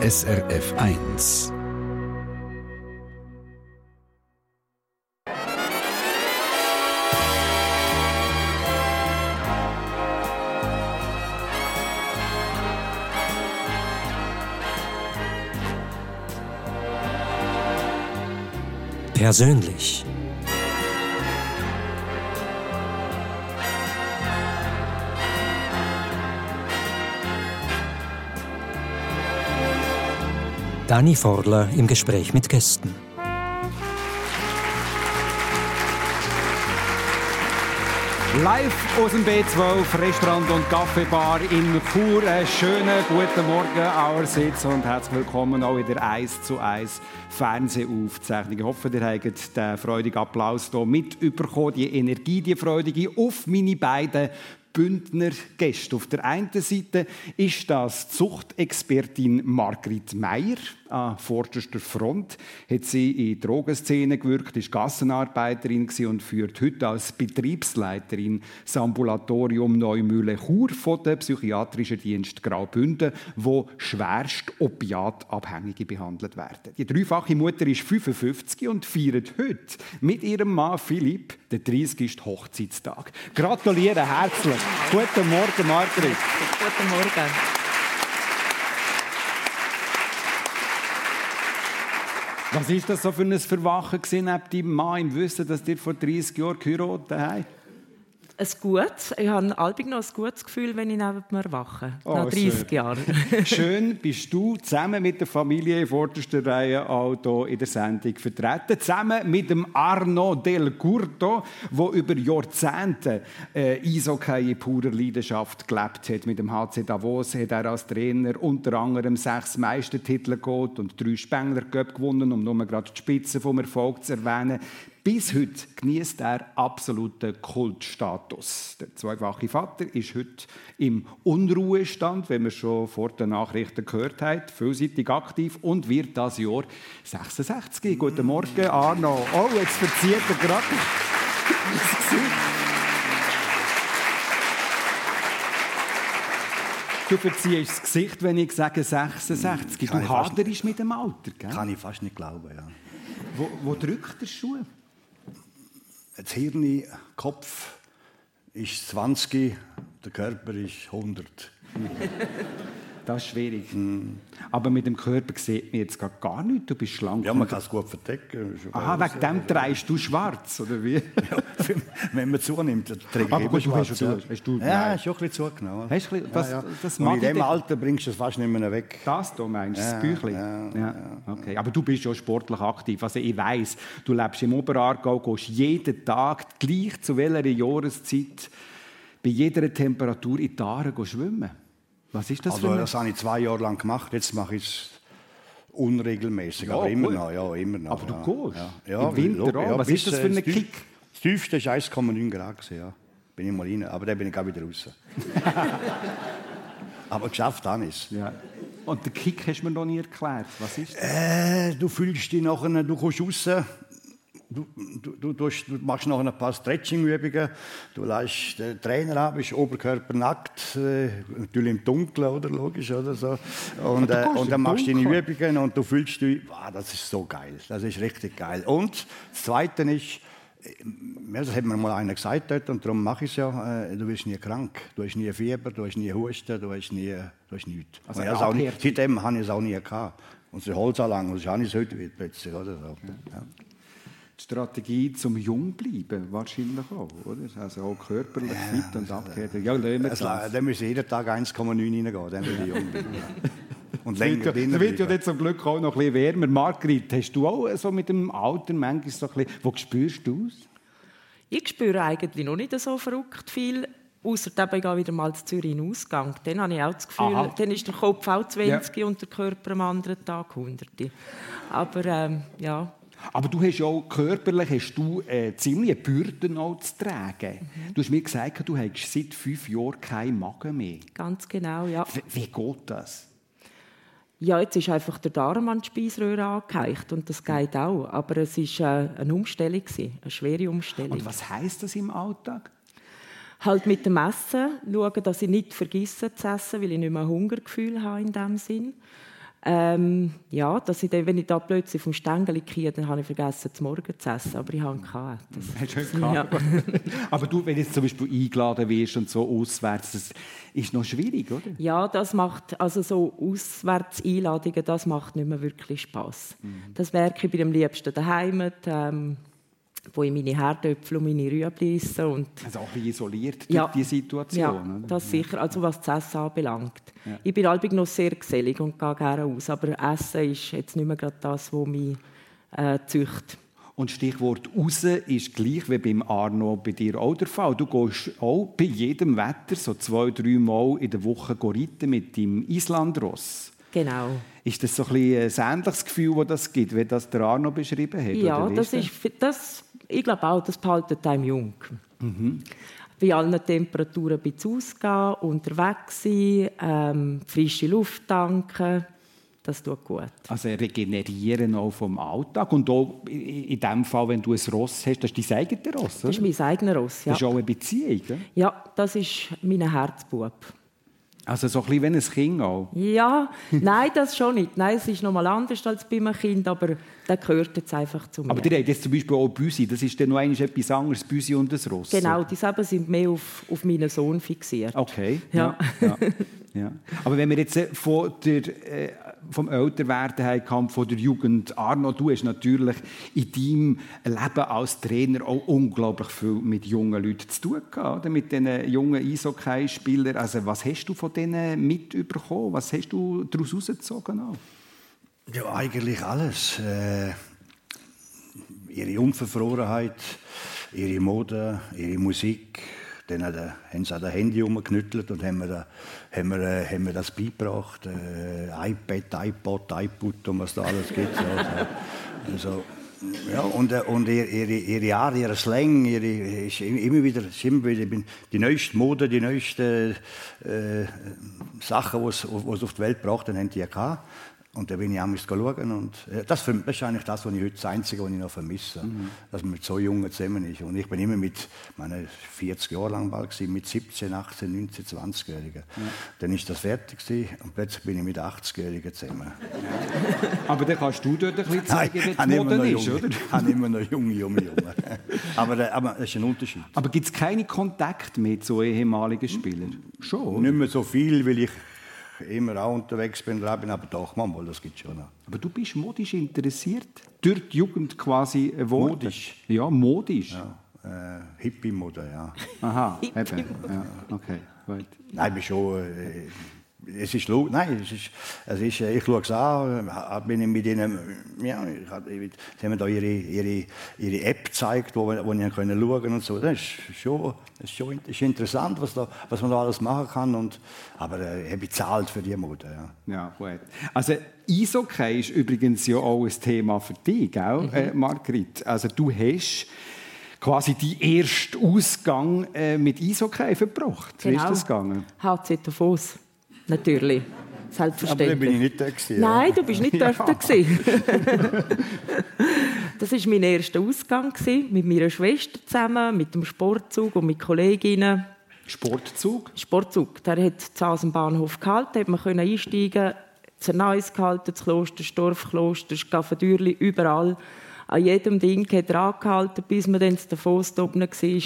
SRF 1. Persönlich. Dani Forler im Gespräch mit Gästen. Live aus dem B12 Restaurant und Kaffeebar in Chur. Einen schönen guten Morgen allerseits und herzlich willkommen auch in der 1 zu 1 Fernsehaufzeichnung. Ich hoffe, ihr habt den freudigen Applaus hier mitbekommen, die Energie, die freudige auf meine beiden Bündner Gäste. Auf der einen Seite ist das Zuchtexpertin Margrit Meyer an vorderster Front. Hat sie in die Drogenszene gewirkt, ist Gassenarbeiterin und führt heute als Betriebsleiterin das Ambulatorium Neumühle-Chur von der psychiatrischen Dienst Graubünden, wo schwerst Opiatabhängige behandelt werden. Die dreifache Mutter ist 55 und feiert heute mit ihrem Mann Philipp den 30. Hochzeitstag. Gratuliere herzlich. Guten Morgen, Margrit. Guten Morgen. Was war das so für ein Verwachen neben deinem Mann im Wissen, dass ihr vor 30 Jahren geheiratet habt? Ein gutes. Ich habe albig noch ein gutes Gefühl, wenn ich neben mir wache. Oh, nach 30 schön. Jahren. schön bist du zusammen mit der Familie in vorderster Reihe auch hier in der Sendung vertreten. Zusammen mit dem Arno Del Curto, der über Jahrzehnte äh, Eishockey in purer Leidenschaft gelebt hat. Mit dem HC Davos hat er als Trainer unter anderem sechs Meistertitel geholt und drei Spengler gewonnen, um nur gerade die Spitze vom Erfolg zu erwähnen. Bis heute genießt er absoluten Kultstatus. Der zweifache Vater ist heute im Unruhestand, wenn wir schon vor den Nachrichten gehört haben, vielseitig aktiv und wird das Jahr 66. Guten Morgen, Arno. Oh, jetzt verzieht er gerade Du verziehst das Gesicht, wenn ich sage 66. Kann du haderst mit dem Alter, gell? Kann ich fast nicht glauben, ja. Wo, wo drückt der Schuh? Das Hirn, Kopf ist 20, der Körper ist 100. Das ist schwierig. Mm. Aber mit dem Körper sieht man jetzt gar nichts. Du bist schlank. Ja, man kann es gut verdecken. Aha, wegen dem trägst du schwarz, oder wie? ja, wenn man zunimmt, dann Aber gut, schwarz. Hast du, hast du, ja, ist schon ein bisschen zugenommen. Hast du, das, ja, ja. Das Und in diesem Alter bringst du es fast nicht mehr weg. Das du meinst, ja, das Büchlein? Ja, ja, Okay. Aber du bist ja sportlich aktiv. Also ich weiss, du lebst im Oberaargau, gehst jeden Tag, gleich zu welcher Jahreszeit, bei jeder Temperatur in die Aare schwimmen. Was ist das also, für Das habe ich zwei Jahre lang gemacht. Jetzt mache ich es unregelmäßig, ja, aber immer noch, ja, immer noch. Aber du ja. gehst? Ja. Im Winter auch? Was ist das für ein Kick? Das tiefste war 1,9 Grad. Ja. Bin ich mal rein, aber dann bin ich auch wieder raus. aber geschafft habe ich es. Ja. Und den Kick hast du mir noch nie erklärt. Was ist das? Äh, du fühlst dich nachher, du kommst raus, Du, du, du, du, machst noch ein paar Stretching-Übungen. Du lässt den Trainer ab, bist Oberkörper nackt, äh, natürlich im Dunkeln, oder logisch, oder so. Und, äh, und dann machst du deine Übungen und du fühlst dich, wow, das ist so geil, das ist richtig geil. Und das Zweite ist, ja, das hat mir mal einer gesagt dort, und darum mache ich es ja, äh, du wirst nie krank, du hast nie Fieber, du hast nie Husten, du hast, nie, du hast nichts. Also ja, auch nicht, seitdem habe ich es auch nie gehabt. Und es Holz lang, und das habe ich es heute plötzlich. Oder so. Ja die Strategie zum Jungbleiben wahrscheinlich auch, oder? Also auch körperlich ja, fit und abgekehrt. Ja, also, dann müssen jeden Tag 1,9 reingehen, dann will ich jung bleiben. Und länger drinnen Es wird ja jetzt zum Glück auch noch ein bisschen wärmer. Margrit, hast du auch so mit dem Alter manchmal so ein bisschen, wo spürst du es? Ich spüre eigentlich noch nicht so verrückt viel. Außer ich gehe wieder mal zu Zürich in Ausgang. Dann habe ich auch das Gefühl, Aha. dann ist der Kopf auch 20 ja. und der Körper am anderen Tag 100. Aber ähm, ja, aber du hast ja auch körperlich hast du, äh, ziemlich Bürden auch zu tragen. Mhm. Du hast mir gesagt, du hast seit fünf Jahren keinen Magen mehr. Ganz genau, ja. Wie, wie geht das? Ja, jetzt ist einfach der Darm an die Speiseröhre angeheicht und das geht auch. Aber es war äh, eine Umstellung, eine schwere Umstellung. Und was heißt das im Alltag? Halt mit dem Essen schauen, dass ich nicht vergesse zu essen, weil ich nicht mehr Hungergefühl habe in dem Sinn. Ähm, ja, dass ich dann, wenn ich da plötzlich vom Stängel gehe, dann habe ich vergessen, zum Morgen zu essen. Aber ich habe gehabt. Das, Hast du ja. Aber du, wenn du jetzt zum Beispiel eingeladen wirst und so auswärts, das ist noch schwierig, oder? Ja, das macht, also so Auswärtseinladungen, das macht nicht mehr wirklich Spaß. Mhm. Das merke ich bei dem liebsten daheim. Ähm, wo ich meine Herdöpfel und meine Rüebli esse. Und also auch ein isoliert durch ja, die Situation. Ja, das sicher, also was das Essen anbelangt. Ja. Ich bin allbig noch sehr gesellig und gehe gerne aus, aber Essen ist jetzt nicht mehr gerade das, was mich äh, züchtet. Und Stichwort raus ist gleich wie beim Arno bei dir auch der Fall. Du gehst auch bei jedem Wetter so zwei, drei Mal in der Woche reiten mit deinem Islandross. Genau. Ist das so ein, ein ähnliches Gefühl, das das gibt, wie das der Arno beschrieben hat? Ja, das ist, das, ich glaube auch, das behaltet einem jung. Mhm. Bei allen Temperaturen ein bisschen ausgehen, unterwegs sein, ähm, frische Luft tanken, das tut gut. Also regenerieren auch vom Alltag und auch in dem Fall, wenn du ein Ross hast, das ist dein eigenes Ross, oder? Das ist mein eigenes Ross, ja. Das ist auch eine Beziehung, oder? Ja, das ist mein Herzbub. Also so ein bisschen wie ein Kind auch? Ja, nein, das schon nicht. Nein, es ist noch mal anders als bei einem Kind, aber der gehört jetzt einfach zu mir. Aber die haben jetzt zum Beispiel auch Büsi, das ist dann noch etwas anderes, Büsi und das Ross. Genau, die sind mehr auf, auf meinen Sohn fixiert. Okay, ja. ja, ja, ja. Aber wenn wir jetzt äh, von der... Äh, vom Älterwerden her kam, von der Jugend. Arno, du hast natürlich in deinem Leben als Trainer auch unglaublich viel mit jungen Leuten zu tun gehabt, oder? mit diesen jungen Eishockey-Spielern. Also, was hast du von denen mitbekommen? Was hast du daraus herausgezogen? Ja, eigentlich alles. Äh, ihre Unverfrorenheit, ihre Mode, ihre Musik, dann haben sie an das Handy umgeknüttelt und haben mir, haben wir, äh, haben wir das beigebracht. Äh, iPad, iPod, iPod und was da alles gibt. also, ja, und, äh, und ihre, ihre Art, ihr Slang, ihre, ist immer wieder, ist immer wieder die neueste Mode, die neuesten äh, Sachen, die sie auf die Welt gebracht haben, haben die gehabt. Und da bin ich auch schauen. Und das, das ist eigentlich das, was ich heute das Einzige, was ich noch vermisse. Mhm. Dass man mit so Jungen zusammen ist. Und ich bin immer mit, meine 40 Jahre lang bald gewesen, mit 17, 18, 19, 20-Jährigen. Ja. Dann ist das fertig gewesen, und plötzlich bin ich mit 80-Jährigen zusammen. Ja. Aber dann kannst du dort ein bisschen zeigen, wie die Mode ist, oder? Ich habe immer noch junge, junge, junge. aber, äh, aber das ist ein Unterschied. Aber gibt es keinen Kontakt mit so ehemaligen Spielern? Schon. Nicht mehr so viel, weil ich immer auch unterwegs bin, aber doch, manchmal, das gibt schon noch. Aber du bist modisch interessiert? Durch die Jugend quasi geworden? Modisch? Ja, modisch. Ja, äh, Hippie-Mode, ja. Aha, eben. Ja, okay, gut. Nein, ich bin schon... Äh, es ist nein, es ist, es ist, ich schaue es an, bin ich mit ihnen, ja, sie haben da ihre, ihre, ihre App gezeigt, wo, wo ich können schauen und so. Das ist schon, das ist schon ist interessant, was, da, was man da alles machen kann. Und, aber äh, ich habe bezahlt für die Mode. Ja. ja, gut. Also Eishockey ist übrigens ja auch ein Thema für dich, gell, mhm. äh, Margrit? Also du hast quasi die ersten Ausgang äh, mit Eishockey verbracht. Genau. Wie ist genau. das gegangen? HC Davos natürlich. Selbstverständlich. Aber dann bin ich nicht da gewesen, Nein, du bist nicht ja. dort gewesen. das war mein erster Ausgang mit meiner Schwester zusammen, mit dem Sportzug und mit Kolleginnen. Sportzug? Sportzug. Der hat zu am Bahnhof gehalten, hat man können einsteigen, Zerneues gehalten, das Kloster, das Dorfkloster, das Gaffendürli, überall. An jedem Ding hat er angehalten, bis man dann zu Davos oben war,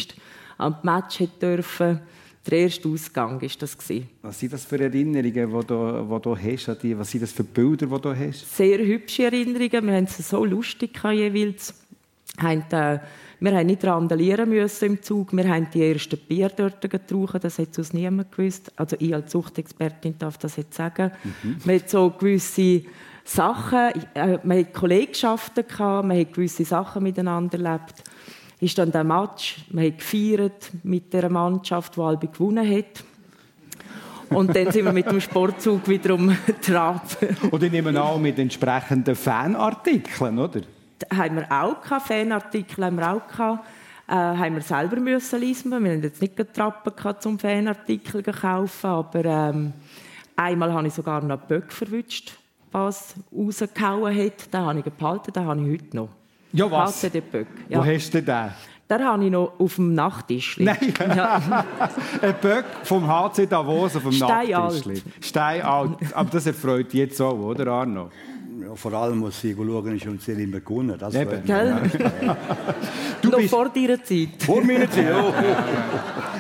am Match durfte der erste Ausgang war das. Was sind das für Erinnerungen, die du, die du hast? Was sind das für Bilder, die du hast? Sehr hübsche Erinnerungen. Wir haben es so lustig jeweils. Äh, wir haben nicht randalieren müssen im Zug. Wir haben die ersten Bier dort getrunken. Das hat uns niemand gewusst. Also ich als Zuchtexpertin darf das jetzt sagen. Mhm. Man hat so gewisse Sachen, äh, man hat Kollegschaften gehabt, man hat gewisse Sachen miteinander erlebt ist dann der Match. Wir haben gefeiert mit der Mannschaft, die Albi gewonnen hat. Und dann sind wir mit dem Sportzug wiederum Trab. Und ich nehme an, mit entsprechenden Fanartikeln, oder? Da haben wir auch gehabt, Fanartikel haben wir auch gehabt. Äh, haben wir selber müssen lesen. Wir haben jetzt nicht Trappen gehabt, um Fanartikel zu kaufen, aber ähm, einmal habe ich sogar noch Böck verwünscht, was rausgehauen hat. Den habe ich behalten, den habe ich heute noch. Ja, was? Böck. Ja. Wo hast du den? Den habe ich noch auf dem Nachttisch. Nein. Ja. ein Böck vom HC Davos auf dem Nachttisch. Steinalt. Aber das erfreut jetzt auch, oder Arno? Vor allem muss ich schauen, ist uns immer gewonnen. Das Eben. Ja. du noch bist vor deiner Zeit. Vor meiner Zeit, ja.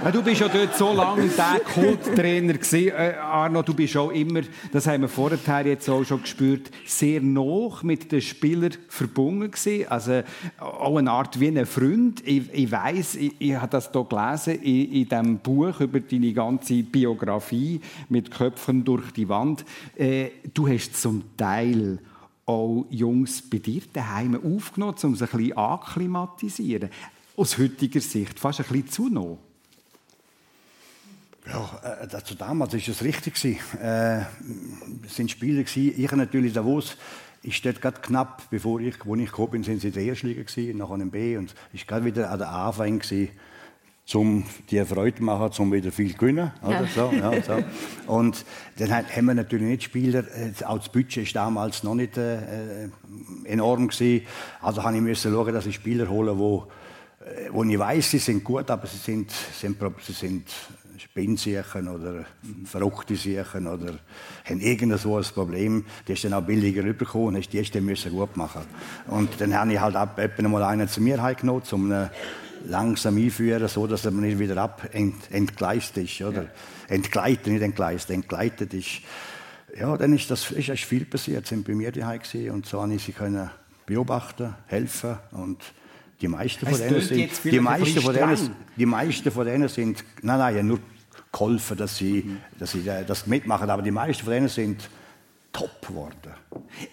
ja. Du bist ja dort so lange der Kulttrainer gewesen, äh, Arno. Du bist auch immer, das haben wir vorher jetzt auch schon gespürt, sehr noch mit den Spielern verbunden gewesen. Also auch eine Art wie ein Freund. Ich, ich weiß, ich, ich habe das hier gelesen in, in diesem Buch über deine ganze Biografie mit Köpfen durch die Wand. Äh, du hast zum Teil auch Jungs bei dir daheim aufgenommen, um sie ein bisschen akklimatisieren. Aus heutiger Sicht fast ein bisschen zu noch. Ja, äh, dazu damals war es richtig. Äh, es sind Spiele gewesen. Ich natürlich Davos ist dort gerade knapp, bevor ich, wo ich gekommen bin, sind sie in der ersten Liga gewesen, nachher im B und ist gerade wieder an der Anfang gewesen um die Freude machen, um wieder viel zu gewinnen. Oder? Ja. So, ja, so. Und dann haben wir natürlich nicht Spieler, äh, auch das Budget war damals noch nicht äh, enorm. Gewesen. Also habe ich schauen, dass ich Spieler hole, wo, äh, wo ich weiß, sie sind gut, aber sie sind, sind, sie sind Spinnsiechen oder verrückte Siechen oder haben irgend so ein Problem. Die ist dann auch billiger rübergekommen und die ist dann müssen gut machen. Und dann habe ich halt ab, etwa mal einen zu mir genommen, um eine langsam einführen, so dass er nicht wieder ab ent, entgleist ist, oder? Ja. Entgleitet, nicht entgleist, entgleitet ist. Ja, dann ist das ist, ist viel passiert. Sind bei mir daheim und so habe ich sie können beobachten, helfen und die meisten von denen sind, die meisten von denen, die meisten von denen sind, nein, nein, nur geholfen, dass sie, mhm. dass sie das mitmachen, aber die meisten von denen sind top geworden.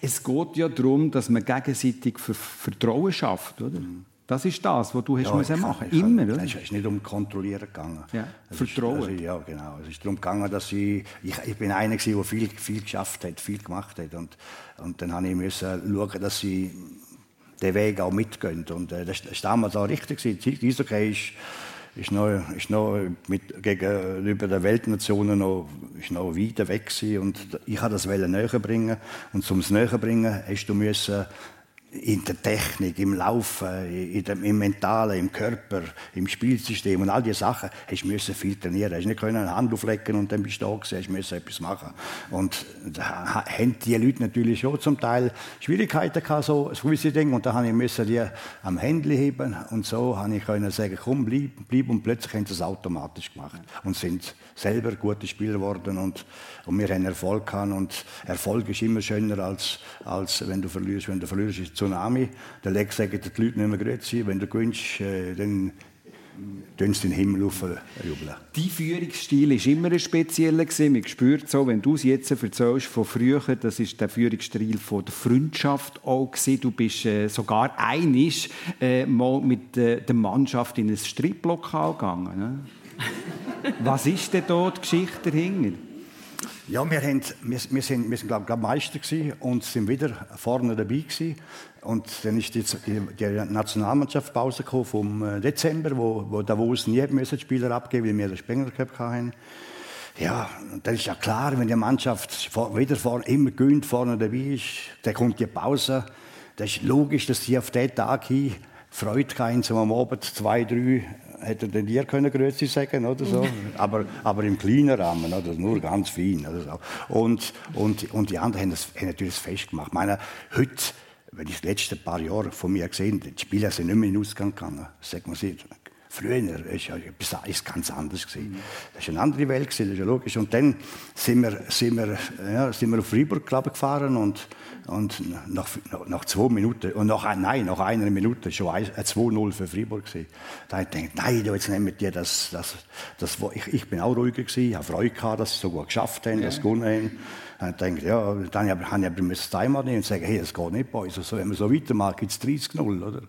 Es geht ja darum, dass man gegenseitig Vertrauen schafft, oder? Mhm. Das ist das, was du hast ja, müssen machen ich, Immer, oder? Es ist nicht um Kontrollieren gegangen. Ja, Vertrauen. Ist, also, ja, genau. Es ist darum gegangen, dass ich, ich, ich bin einer der viel, viel geschafft hat, viel gemacht hat. Und, und dann habe ich müssen schauen, dass sie den Weg auch mitgehen. Und äh, das, war damals auch richtig. Die Eishockey ist, ist noch, ist noch mit, gegenüber den Weltnationen noch, ist noch weiter weg gewesen. Und ich wollte das näher bringen. Und zum es näher bringen, hast du müssen in der Technik, im Laufen, dem, im Mentalen, im Körper, im Spielsystem und all diese Sachen, hast du viel trainieren. Hast nicht eine Hand auflegen und dann bist du da gewesen, hast etwas machen. Und da haben die Leute natürlich schon zum Teil Schwierigkeiten gehabt, so gewisse Dinge. Und da habe ich die am Händchen heben und so habe ich können sagen, komm, bleib, bleib. Und plötzlich haben sie es automatisch gemacht und sind selber gute Spieler geworden und, und wir haben Erfolg gehabt. Und Erfolg ist immer schöner als, als wenn du verlierst. Wenn du verlierst, Tsunami. Der Lex sagt die Leute nicht mehr grüezi. Wenn du gewinnst, äh, dann tun sie den Himmel aufjubeln. Dein Führungsstil war immer ein spezieller. Man spürt so, wenn du es jetzt erzählst von früher, das ist der Führungsstil von der Freundschaft auch. Du bist äh, sogar einig äh, mal mit äh, der Mannschaft in ein Striplokal gegangen. Ne? Was ist denn dort die Geschichte dahinter? Ja, wir, haben, wir, wir sind, wir sind glaube ich, Meister und sind wieder vorne dabei gewesen. Und dann ist die, die Nationalmannschaft Pause vom äh, Dezember, wo, wo Davos nie müssen Spieler abgeben, weil wir den Spengler Cup hatten. Ja, dann ist ja klar, wenn die Mannschaft wieder vorne, immer gönnt vorne dabei ist, dann kommt die Pause. Das ist logisch, dass sie auf diesen Tag hin Freude haben, um am Abend zwei, drei hätte er dir können Grüezi sagen oder so, aber, aber im kleinen Rahmen, oder nur ganz fein oder so. Und, und, und die anderen haben, das, haben natürlich das Fest. Ich meine, heute, wenn ich die letzten paar Jahre von mir gesehen die Spieler sind nicht mehr in den Ausgang gegangen, sagt man sich, Früher war ja etwas ganz anders. Gewesen. Das war eine andere Welt, das ist ja logisch. Und dann sind wir, sind wir, ja, sind wir auf Freiburg gefahren und, und nach, nach zwei Minuten, und nach, nein, nach einer Minute schon 2-0 für Freiburg. Gewesen. Da habe ich gedacht, nein, jetzt nehmen wir das, das, das, ich, ich bin auch ruhiger gewesen, ich habe Freude gehabt, dass sie so gut geschafft haben, ja. das gewonnen haben. Dann denke ja, dann habe ich aber das Timer nehmen und sagen, hey, das geht nicht bei uns. Also, wenn wir so weitermachen, gibt es 30-0, oder?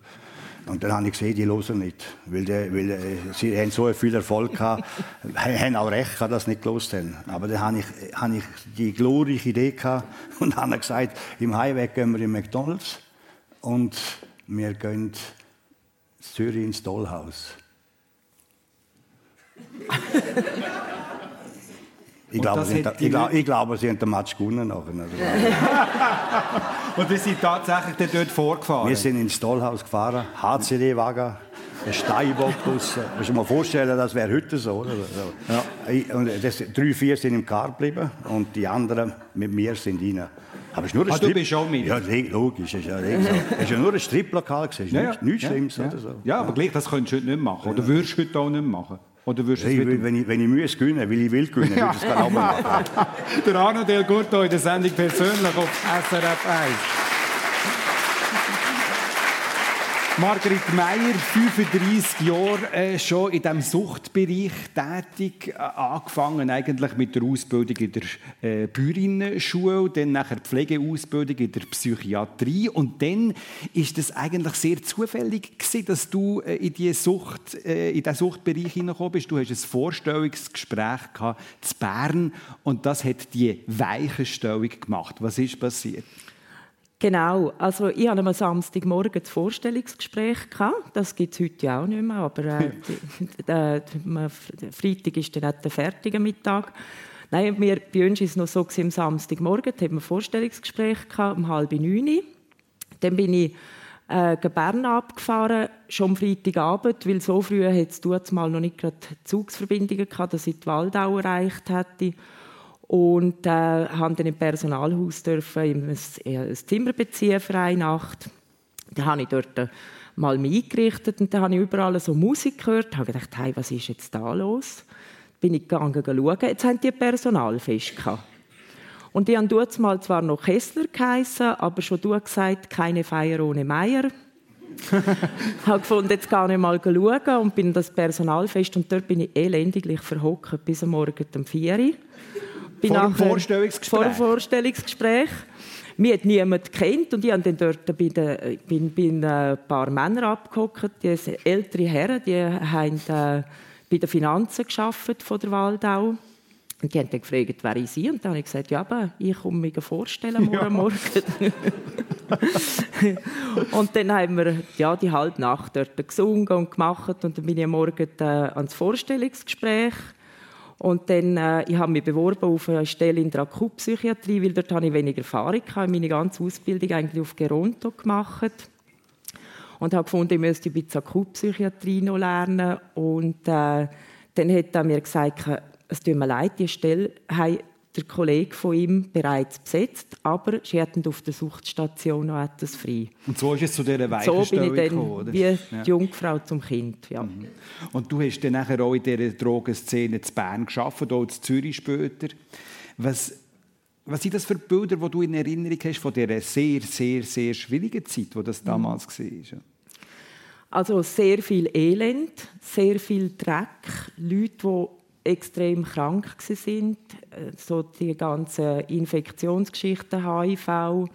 Und dann habe ich gesehen, die hören nicht. Weil, die, weil äh, sie haben so viel Erfolg gehabt, haben auch recht gehabt, dass sie nicht gelost haben. Aber dann habe ich, habe ich die glorreiche Idee gehabt und habe gesagt, im Highway gehen wir in McDonalds und wir gehen Zürich ins Dollhaus. Ich glaube, sie, ich, glaub, ich glaube, sie haben den Match gewonnen. Nachher. und wir sind tatsächlich dort vorgefahren? Wir sind ins Tollhaus gefahren, HCD-Wagen. ein Steinbock draussen. Du dir mal vorstellen, das wäre heute so. Oder? Ja. Und das, drei, vier sind im Car geblieben und die anderen mit mir sind rein. Aber es ist nur ein ah, Strip. du bist auch mit? Ja, logisch. Es ist ja, ja nur ein Striplokal. Ist ja, nichts, nichts Schlimmes. Ja. Oder so. ja, aber gleich, das könntest du heute nicht machen. Oder würdest du heute auch nicht machen? Oder würdest hey, wenn, ich, wenn ich Mühe gewinnen will, ich will gewinnen, würde ich es auch machen. der Arno Del Gurto in der Sendung persönlich auf SRF 1. Margrit Meier, 35 Jahre äh, schon in diesem Suchtbereich tätig, äh, angefangen eigentlich mit der Ausbildung in der äh, Bäuerinnenschule, dann nachher Pflegeausbildung in der Psychiatrie und dann ist es eigentlich sehr zufällig gewesen, dass du äh, in die Sucht, äh, in den Suchtbereich hineingekommen bist. Du hast ein Vorstellungsgespräch gehabt zu Bern und das hat die Weichenstellung gemacht. Was ist passiert? Genau, also ich hatte am Samstagmorgen das Vorstellungsgespräch. Das gibt es heute ja auch nicht mehr, aber äh, der, Freitag ist dann der fertige Mittag. Nein, wir, bei uns war es noch so, am Samstagmorgen hatten wir ein Vorstellungsgespräch gehabt, um halb neun. Dann bin ich äh, Bern abgefahren, schon am Freitagabend, weil so früh hatte es mal noch nicht gerade Zugsverbindungen gehabt, dass ich die Waldau erreicht hätte und äh, haben dann im Personalhaus dürfen ein, ein Zimmer beziehen für eine Nacht. Da habe ich dort äh, mal mich eingerichtet und dann habe ich überall so Musik gehört. Ich habe gedacht, hey, was ist jetzt da los? Bin ich gegangen schauen. Jetzt haben die Personalfest gehabt. Und die haben dort mal zwar noch Kessler geheissen, aber schon du gesagt, keine Feier ohne Meier. ich habe gefunden, jetzt gehe ich mal schauen und bin das Personalfest und dort bin ich elendiglich verhockt bis am Morgen um 4 Uhr bin vor dem Vorstellungsgespräch? Vor dem Vorstellungsgespräch. Mich hat niemand kennt und ich habe dann dort bei, den, bin, bin ein paar Männer abgehockt, die ältere Herren, die haben äh, bei den Finanzen geschafft von der Waldau. Und die haben dann gefragt, wer ich sei. Und dann habe ich gesagt, ja, aber ich komme mich vorstellen morgen ja. Morgen. und dann haben wir ja, die halbe Nacht dort gesungen und gemacht. Und dann bin ich am Morgen äh, ans Vorstellungsgespräch. Und dann, äh, ich habe mich beworben auf eine Stelle in der Akutpsychiatrie, weil dort habe ich weniger Erfahrung hatte. meine ganze Ausbildung eigentlich auf Geronto gemacht. Und habe gefunden, ich müsste ein bisschen Akutpsychiatrie noch lernen. Und äh, dann hat er mir gesagt, es tut mir leid, die Stelle der Kollege von ihm bereits besetzt, aber sie hatten auf der Suchtstation noch etwas frei. Und so ist es zu dieser Weichenstellung So bin ich dann gekommen, oder? wie ja. die Jungfrau zum Kind, ja. Mhm. Und du hast dann nachher auch in dieser Drogenszene zu Bern gearbeitet, auch in Zürich später. Was, was sind das für Bilder, die du in Erinnerung hast von dieser sehr, sehr, sehr schwierigen Zeit, die das damals mhm. war? Also sehr viel Elend, sehr viel Dreck, Leute, die extrem krank sind, äh, so die ganzen Infektionsgeschichten, HIV,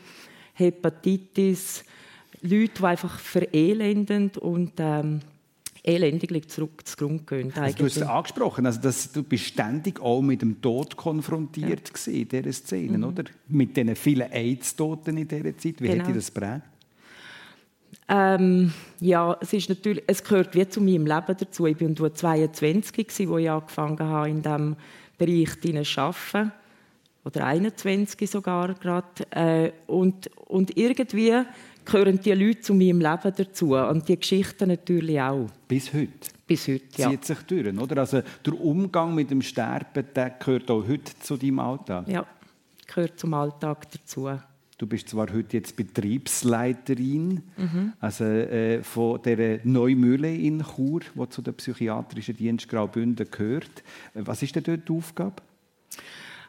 Hepatitis, Leute, die einfach verelendend und ähm, elendiglich zurück zu Grund gehen. Also du hast es angesprochen, also dass du bist ständig auch mit dem Tod konfrontiert ja. in dieser Szene, mhm. oder? Mit diesen vielen AIDS-Toten in dieser Zeit. Wie genau. hat dich das prägt? Ähm, ja, es ist natürlich, es gehört wie zu meinem Leben dazu. Ich war 22, als ich angefangen habe, in diesem Bereich zu arbeiten. Oder 21 sogar gerade. Äh, und, und irgendwie gehören die Leute zu meinem Leben dazu. Und die Geschichten natürlich auch. Bis heute? Bis heute, ja. Zieht sich durch, oder? Also der Umgang mit dem Sterben, der gehört auch heute zu deinem Alltag? Ja, gehört zum Alltag dazu. Du bist zwar heute jetzt Betriebsleiterin mhm. also, äh, von der Neumühle in Chur, die zu der psychiatrischen Dienst Graubünden gehört. Was ist denn dort die Aufgabe?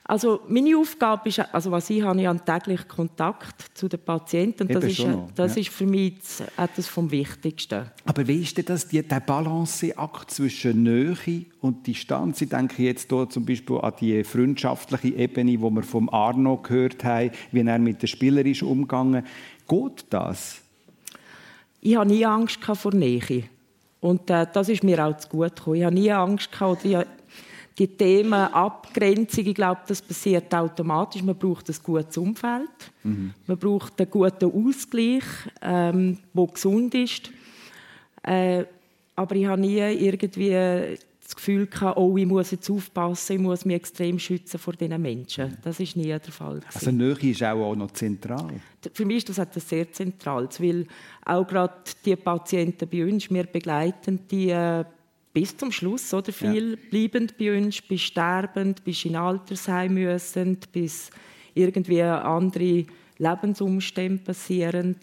Also meine Aufgabe ist, also was ich habe, ich habe täglich Kontakt zu den Patienten und das, ist, das ja. ist für mich etwas vom Wichtigsten. Aber wie ist denn das, die, der Balanceakt zwischen Nähe und Distanz? Ich denke jetzt hier zum Beispiel an die freundschaftliche Ebene, wo wir vom Arno gehört haben, wie er mit den Spielern ist umgegangen. Geht das? Ich habe nie Angst vor Nähe. Und äh, das ist mir auch zu gut gekommen. Ich habe nie Angst gehabt, die Themen Abgrenzung, ich glaube, das passiert automatisch. Man braucht ein gutes Umfeld, mhm. man braucht einen guten Ausgleich, ähm, der gesund ist. Äh, aber ich habe nie irgendwie das Gefühl gehabt, oh, ich muss jetzt aufpassen, ich muss mich extrem schützen vor diesen Menschen. Das ist nie der Fall. Gewesen. Also Nähe ist auch noch zentral. Für mich ist das etwas sehr Zentrales, weil auch gerade die Patienten bei uns, wir begleiten die äh, bis zum Schluss, oder? Viel ja. bleiben bei uns, bis sterbend, bis in Altersheim müssen, bis irgendwie andere Lebensumstände passieren.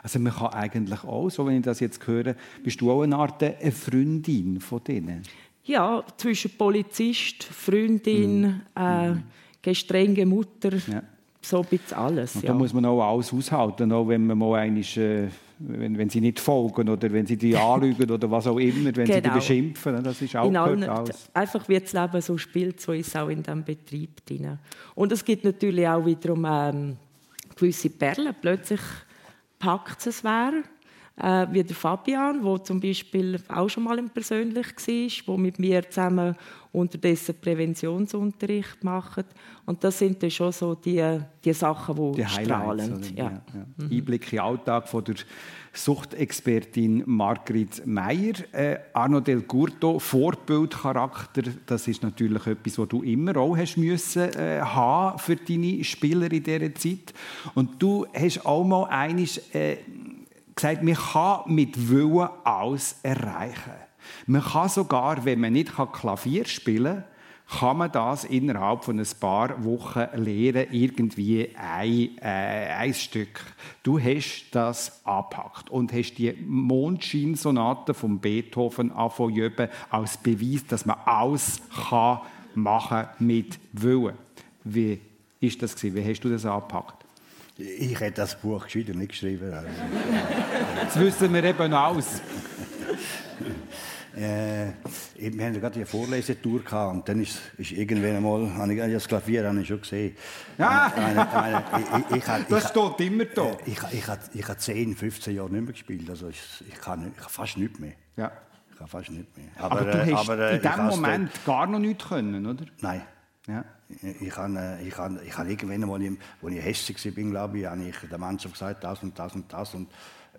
Also man kann eigentlich auch, so wenn ich das jetzt höre, bist du auch eine Art eine Freundin von denen? Ja, zwischen Polizist, Freundin, mm. äh, gestrenge Mutter, ja. So ein bisschen alles. Und da muss man auch alles aushalten, auch wenn man mal einmal, äh, wenn, wenn sie nicht folgen oder wenn sie die anlügen oder was auch immer, wenn genau. sie die genau. beschimpfen, das ist auch in allen, alles. Einfach wie das Leben so spielt, so ist es auch in diesem Betrieb drin. Und es gibt natürlich auch wiederum ähm, gewisse Perlen. Plötzlich packt es wer, äh, wie der Fabian, der zum Beispiel auch schon mal persönlich war, der mit mir zusammen unterdessen Präventionsunterricht macht. Und das sind dann schon so die, die Sachen, die, die strahlen. Ja. Ja, ja. Mhm. Einblick in den Alltag von der Suchtexpertin Margrit Meyer. Äh, Arno Del Curto, Vorbildcharakter, das ist natürlich etwas, was du immer auch hast müssen, äh, haben für deine Spieler in dieser Zeit. Und du hast auch mal einiges, äh, gesagt, man kann mit Willen alles erreichen. Man kann sogar, wenn man nicht Klavier spielen kann, kann man das innerhalb von ein paar Wochen lernen, irgendwie ein, äh, ein Stück. Du hast das angepackt und hast die Mondscheinsonate von Beethoven angefangen als Beweis, dass man alles kann machen mit Willen. Wie ist das gewesen? Wie hast du das angepackt? Ich hätte das Buch gescheiter nicht geschrieben. Also. Das wissen wir eben aus. Äh, wir haben gerade eine Vorlesetour gehabt und dann ist, ist irgendwann einmal, habe ich das Klavier habe ich schon gesehen. Ja. Eine, eine, ich, ich, ich, das steht immer da. Äh, ich, ich, ich, habe 10, 15 Jahre nicht mehr gespielt, also ich, ich, kann, ich kann fast nichts mehr. Ja. Ich kann fast nichts mehr. Aber, aber du äh, hast aber, in dem Moment gar noch nichts können, oder? Nein. Ja. Ich, habe ich habe, ich habe irgendwann, als ich, als ich hässlich war, glaube ich, habe ich der Mannschaft gesagt, das und das und das und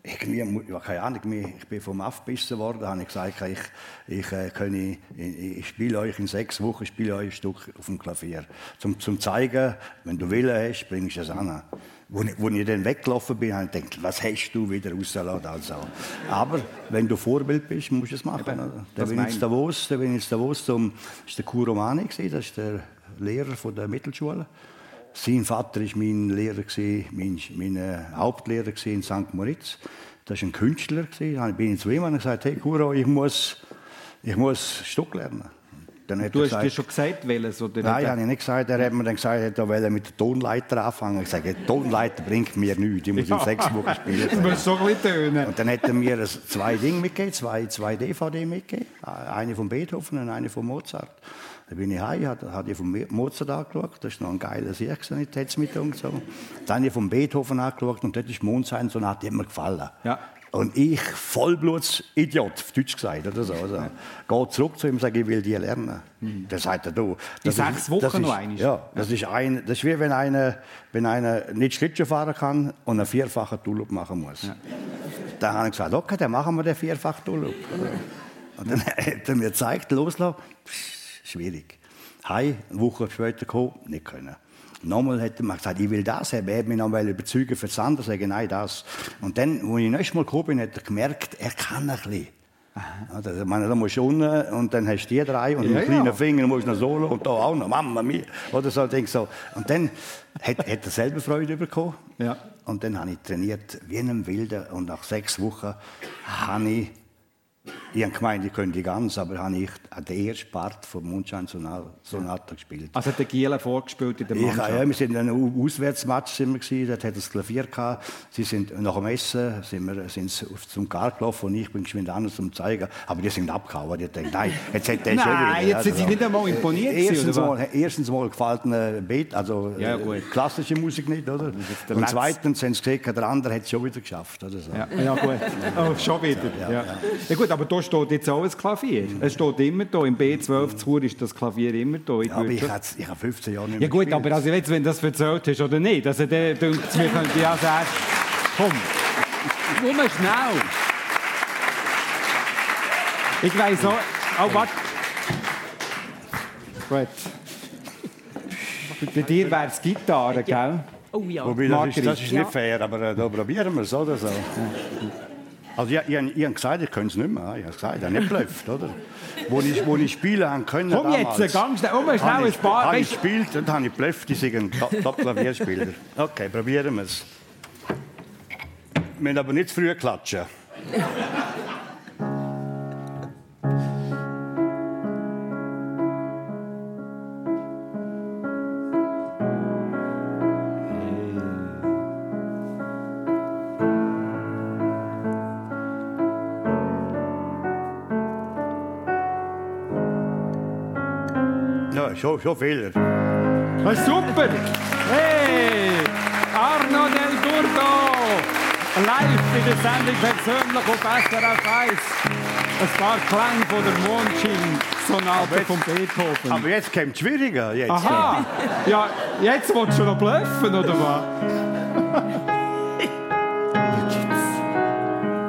irgendwie, ja, keine Ahnung, ich bin vom abgebissen worden, habe ich gesagt, ich, ich, äh, kann, ich, ich spiele euch in sechs Wochen spiele euch ein Stück auf dem Klavier. Zum, zum zeigen, wenn du Willen hast, bringst du es an. Wo ich, ich dann weggelaufen bin, habe ich gedacht, was hast du wieder rausgelassen? Also. Aber wenn du Vorbild bist, musst du es machen. Eben, da bin ich in Davos, da bin ich Davos zum, das war der Kuromani, das ist der Lehrer von der Mittelschule. Sein Vater war mein Lehrer, mein, mein äh, Hauptlehrer in St. Moritz. Das war ein Künstler. Dann bin ich zu ihm und gesagt, hey Kuro, ich muss, ich muss Stück lernen. Dann hat du hast gesagt, dir schon gesagt, welches? Oder Nein, habe ich nicht gesagt. Er hat mir dann gesagt, er wollte mit der Tonleiter anfangen. Ich sage, der Tonleiter bringt mir nichts. Ich muss ja. in sechs Wochen spielen. Das muss so ein tönen. Und dann hat er mir zwei Dinge mitgegeben, zwei, zwei DVD mitgegeben. Eine von Beethoven und eine von Mozart. Dann bin ich heim, habe hab ich von Mozart angeschaut, das war noch ein geiler Sechsanitätsmittel so. Dann habe ich von Beethoven angeschaut und das ist Mondschein, so hat mir gefallen. Ja. Und ich, Vollblutsidiot, auf Deutsch gesagt, oder so. Also, gehe zurück zu ihm und sage, ich will die lernen. Mhm. Dann sagt er, du. Die sechs Wochen ist, noch einmal. Ja, das, ja. Ist ein, das ist wie wenn einer, wenn einer nicht Schlittschuh fahren kann und einen vierfachen Tulip machen muss. Ja. Dann habe ich gesagt, okay, dann machen wir den vierfachen Tulip. Und dann hat er mir gezeigt, loslassen schwierig. Heim, eine Woche später gekommen, nicht können. Nochmal hat er gesagt, ich will das haben. Er hat mich noch überzeugen für das andere, sagen, nein, das. Und dann, als ich nächstes Mal gekommen bin, hat er gemerkt, er kann ein bisschen. Also, ich meine, da musst du unten und dann hast du die drei und ja, einen kleinen ja. Finger musst du noch solo und da auch noch, Mama mia, oder so, denk so. Und dann hat, hat er selber Freude bekommen. Ja. Und dann habe ich trainiert wie in einem Wilden und nach sechs Wochen habe ich ich habe gemeint, ich könnte ganz, aber habe ich den ersten Part vom Mundschein Sonata gespielt. Also hat der Gielen vorgespielt in der Mannschaft? Ich, ja, wir sind in einem Auswärtsmatch sind wir gewesen, dort hat das Klavier gehabt. Sie sind nach dem Essen sind wir sind zum Gar gelaufen und ich bin geschwind anders zum zeigen, aber die sind abgehauen. Die denken, nein, jetzt hat der Nein, schon jetzt sind Sie nicht einmal imponiert erstens mal, erstens mal gefällt ihnen Beat, also ja, äh, klassische Musik nicht, oder? Und Letz zweitens haben sie gesehen, der andere hat es schon wieder geschafft, oder so. Ja, ja gut. Oh, schon wieder. Ja, ja, ja. gut, aber da steht jetzt auch ein Klavier. Es steht immer da. Im B12 zu Chur ist das Klavier immer da. Ich, ja, aber ich, ich habe 15 Jahre nicht mehr Ja gut, gespielt. aber also jetzt, wenn du das erzählt hast oder nicht, also der denkt mir, könnte ja sagen, komm, komm schnell. Ich weiss auch, oh, warte. Gut. Bei dir wäre es Gitarre, gell? Oh ja. Wobei, das ist, das ist nicht fair, aber äh, da probieren wir es, oder so. Also ich, ich, ich habe gesagt, ich könnte es nicht mehr. Ich habe gesagt, ich habe nicht geblufft, oder? Wo ich, wo ich spielen habe können Komm damals, jetzt, ganz schnell, um schnell ein ich, paar... habe ich gespielt und habe ich geblufft, ich sei ein Top- Top-Klavierspieler. Okay, probieren wir es. Wir müssen aber nicht zu früh klatschen. Schon, schon Fehler. ist super! Hey! Arno Del Durdo! Live in der Sendung persönlich auf SRF 1. Ein paar Klänge von der Mondschein-Sonate von Beethoven. Aber jetzt kommt es schwieriger. Jetzt. Aha! Ja, jetzt willst du noch bluffen, oder was?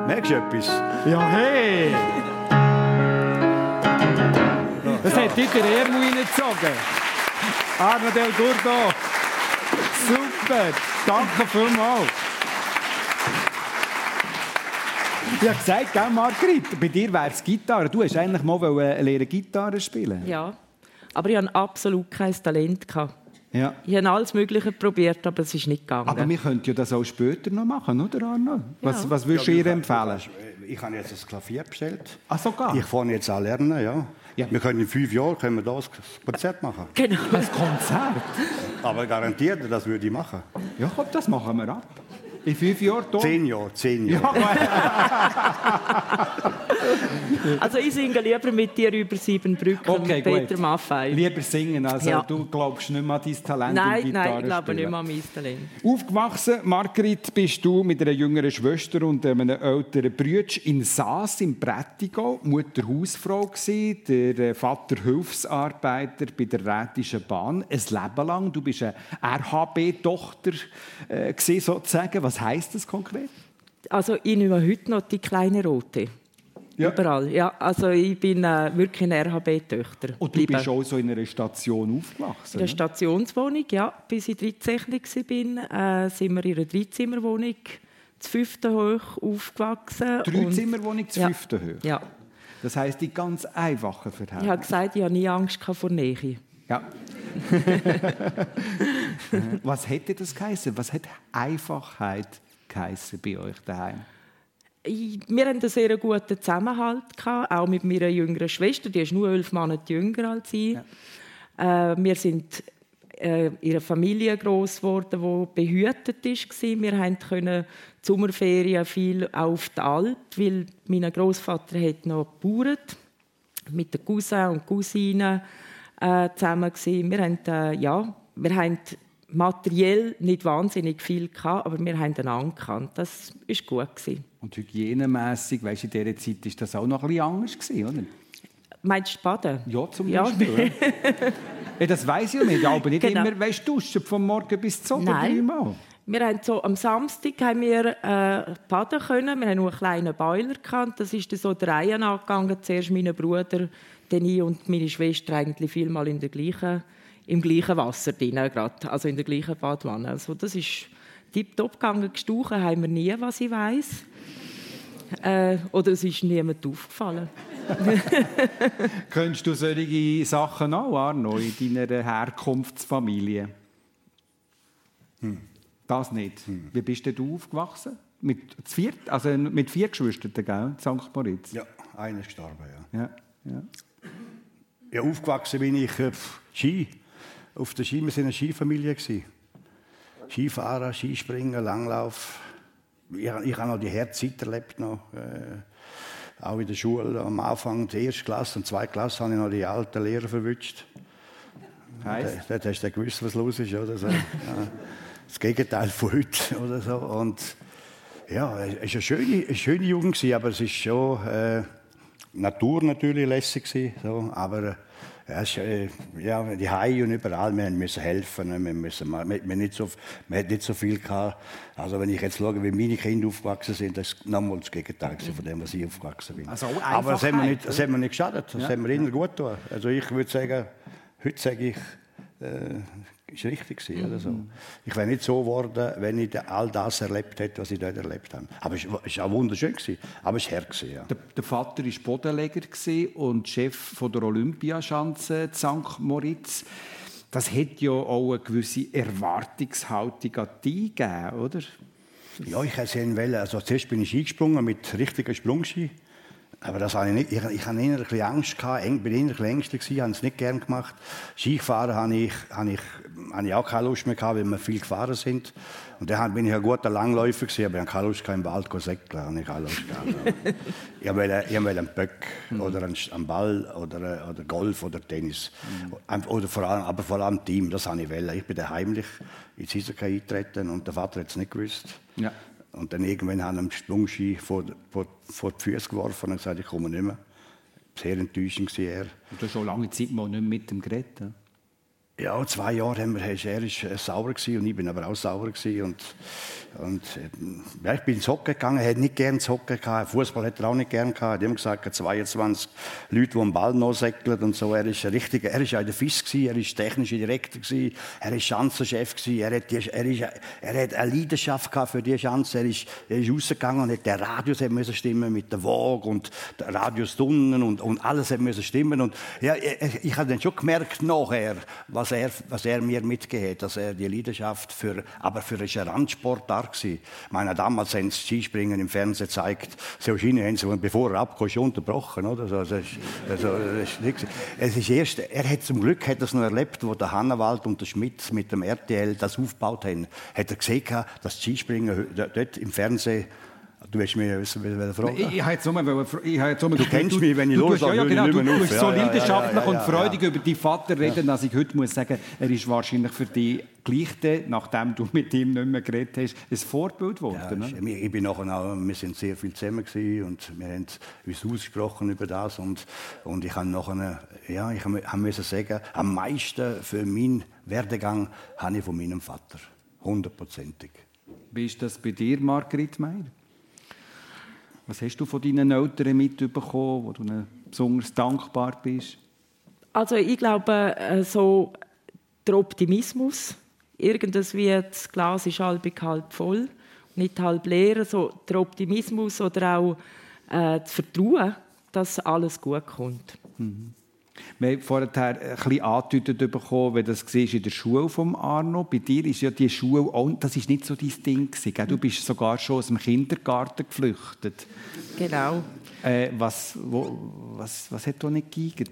Merkst du etwas? Ja, hey! Das hat dich der Ermo reingezogen. Arno Del Durdo. Super! Danke vielmals. Ich habe gesagt, gell, Margrit, bei dir wäre es Gitarre. Du hast eigentlich mal lernen, Gitarre spielen. Ja. Aber ich hatte absolut kein Talent. Gehabt. Ja. Ich habe alles Mögliche probiert, aber es ist nicht gegangen. Aber wir könnten ja das auch später noch machen, oder Arno? Was, Ja. was würdest du ihr empfehlen? Ich habe jetzt das Klavier bestellt. Ach, sogar? Ich fange jetzt an lernen, ja. Ja. Wir können in fünf Jahren können wir das Konzert machen. genau. Ein Konzert? Aber garantiert, das würde ich machen. Ja, komm, das machen wir ab. In fünf Jahren hier? Zehn Jahre, zehn Jahre. Also ich singe lieber mit dir über sieben Brücken Okay, Peter gut. Maffei. Lieber singen, also Ja. du glaubst nicht mehr an dein Talent Nein, nein, ich glaube nicht mehr an mein Talent. Aufgewachsen, Margrit, bist du mit einer jüngeren Schwester und einem älteren Bruder in Saas im Prättigau. Mutter Hausfrau gsi, der äh, Vater Hilfsarbeiter bei der Rätischen Bahn. Ein Leben lang. Du bist eine RHB-Tochter äh, sozusagen. Was heißt das konkret? Also ich nehme heute noch die kleine Rote. Ja. Überall. Ja, also ich bin äh, wirklich eine RHB-Töchter. Und du bist auch so in einer Station aufgewachsen. In der ne? Stationswohnung, ja. Bis ich 13 war, äh, sind wir in einer Dreizimmerwohnung zu fünften hoch aufgewachsen. Drei Und- Zimmerwohnung zu Ja. fünften Höhe. Ja. Das heisst, die ganz einfachen Ich habe Verhältnisse. gesagt, ich habe nie Angst vor Nähe. Ja. Was hätte das geheißen? Was hat Einfachheit geheißen bei euch daheim? Wir hatten einen sehr guten Zusammenhalt, auch mit meiner jüngeren Schwester. Die ist nur elf Monate jünger als ich. Äh, wir sind äh, in einer Familie groß geworden, die behütet war. Wir konnten die Sommerferien viel auf die Alp, weil mein Großvater hat noch gebaut, mit den Cousins und Cousinen äh, zusammen. Wir haben, äh, ja, wir haben materiell nicht wahnsinnig viel gehabt, aber wir haben einander gekannt. Das war gut. Gewesen. Und hygienemässig, weißt du, in dieser Zeit war das auch noch ein bisschen anders, gewesen, oder? Meinst du Baden? Ja, zum. Beispiel. ja. ja, das weiß ich ja nicht, aber nicht Genau. immer weißt, duschen vom Morgen bis zum dreimal. Wir haben so, am Samstag haben wir äh, baden können. Wir haben nur einen kleinen Boiler gehabt. Das ist dann so der Reihe angegangen. Zuerst mein Bruder, dann ich und meine Schwester eigentlich vielmal in der gleichen, im gleichen Wasser drin, gerade. also in der gleichen Badwanne. Also das ist tiptop gegangen. Gestauchen haben wir nie, was ich weiß. Äh, oder es ist niemand aufgefallen. Könntest du solche Sachen auch, Arno, in deiner Herkunftsfamilie? Das nicht. Wie bist denn du aufgewachsen? Mit, zu viert, also mit vier Geschwistern, gell? in St. Moritz? Ja, einer ist gestorben, ja. Ja, ja. Ja, aufgewachsen bin ich äh, pf, Ski. Auf der Ski, wir waren eine Skifamilie. gewesen. Skifahren, Skispringen, Langlauf. Ich, ich habe noch die Herzzeit erlebt. Noch, äh, auch in der Schule. Am Anfang, die erste Klasse und zweite Klasse, habe ich noch die alten Lehrer verwünscht. Heisst? Dort hast du gewusst, was los ist. Oder so. ja. Das Gegenteil von heute. Oder so. Und ja, es war eine schöne, eine schöne Jugend, aber es ist schon äh, Natur natürlich lässig. So. Aber ja, äh, ja, die Haie und überall, wir mussten helfen. Wir, müssen, wir, wir, nicht so, wir hatten nicht so viel. Gehabt. Also wenn ich jetzt schaue, wie meine Kinder aufgewachsen sind, das ist nochmal das Gegenteil von dem, was ich aufgewachsen bin. Also aber das hat mir Einfachheit, nicht, das hat mir nicht geschadet. Das Ja. hat mir immer gut getan. Also ich würde sagen, heute sage ich, äh, ist richtig gewesen, oder so. Ich wäre nicht so geworden, wenn ich all das erlebt hätte, was ich dort erlebt habe. Aber es war auch wunderschön, gewesen, aber es war. Gewesen, ja. Der, der, Vater war Bodenleger und Chef von der Olympiaschanze St. Moritz. Das hat ja auch eine gewisse Erwartungshaltung an dich gegeben, oder? Ja, ich hätte sehen wollen. Also zuerst bin ich eingesprungen mit richtigen Sprungski. Aber das habe ich nicht. Ich, ich hatte innerlich ein Angst gehabt, eng, bin innerlich ängstlich gewesen, habe es nicht gern gemacht. Skifahren habe ich, habe ich, habe ich auch keine Lust mehr gehabt, weil wir viel gefahren sind. Und dann bin ich ein guter Langläufer gewesen, aber ich habe keine Lust im Wald zu säckeln. Habe ich keine Lust gehabt. ich wollte, wollte einen Böck oder einen, einen Ball oder, oder Golf oder Tennis. Mhm. Oder vor allem, aber vor allem Team, das habe ich wollen. Ich bin heimlich ins Eishockey eingetreten und der Vater hat es nicht gewusst. Ja. Und dann irgendwann haben einen Sprungski vor, vor, vor die Füße geworfen und gesagt, ich komme nicht mehr. Sehr enttäuschend war er. Und du hast schon lange Zeit mal nicht mit dem geredet? Ja, zwei Jahre haben wir, er war sauer und ich bin aber auch sauer und und ja, ich bin ins Hockey gegangen, er hat nicht gerne ins Hockey gehabt, Fußball hat er auch nicht gerne gehabt. Er hat immer gesagt, 22 Leute, die am Ball noch säckeln und so. Er ist ein richtiger, er ist auch der FIS gewesen, er ist technischer Direktor gewesen, er ist Schanzenchef gewesen, er hat, er ist, er hat eine Leidenschaft gehabt für die Schanze. Er ist, er ist rausgegangen und hat der Radius hat müssen stimmen mit der Waage und der Radius Tunnen und, und alles hat müssen stimmen und ja, ich, ich habe dann schon gemerkt nachher, was er, was er mir hat, dass er die Leidenschaft für, aber für eine Randsportart stark gewesen. Ich meine, damals haben sie Skispringen im Fernsehen gezeigt. Selchini haben sie, bevor er abkam, schon unterbrochen, oder? Also, das also, das ist. Es ist erst, er hat zum Glück hat das noch erlebt, wo der Hannawald und der Schmidt mit dem RTL das aufgebaut haben. Hat er gesehen, dass Skispringen dort im Fernsehen Du willst mir wissen, welche Frage? Ich, ich habe jetzt nur, ich habe jetzt nur du kennst mich, wenn ich los ja, ja, genau, du, du bist so leidenschaftlich ja, ja, und freudig über deinen Vater reden, dass ich heute muss sagen, er ist wahrscheinlich für dich gleich, nachdem du mit ihm nicht mehr geredet hast, ein Vorbild geworden. Ja, ne? ich bin nachher auch, wir sind sehr viel zusammen und wir haben uns ausgesprochen über das und, und ich habe nachher, ja, ich musste sagen, am meisten für meinen Werdegang habe ich von meinem Vater, hundertprozentig. Wie ist das bei dir, Margrit Meier? Was hast du von deinen Eltern mitbekommen, wo du ihnen besonders dankbar bist? Also ich glaube, äh, so der Optimismus, irgendwas wie das Glas ist halb halb voll, nicht halb leer, so der Optimismus oder auch äh, das Vertrauen, dass alles gut kommt. Mhm. Wir haben vorher ein bisschen angedeutet bekommen, wenn das in der Schule von Arno. Bei dir ist ja die Schule auch, das ist nicht so dein Ding gewesen, Du bist sogar schon aus dem Kindergarten geflüchtet. Genau. Äh, was, wo, was, was hat da nicht gegeben?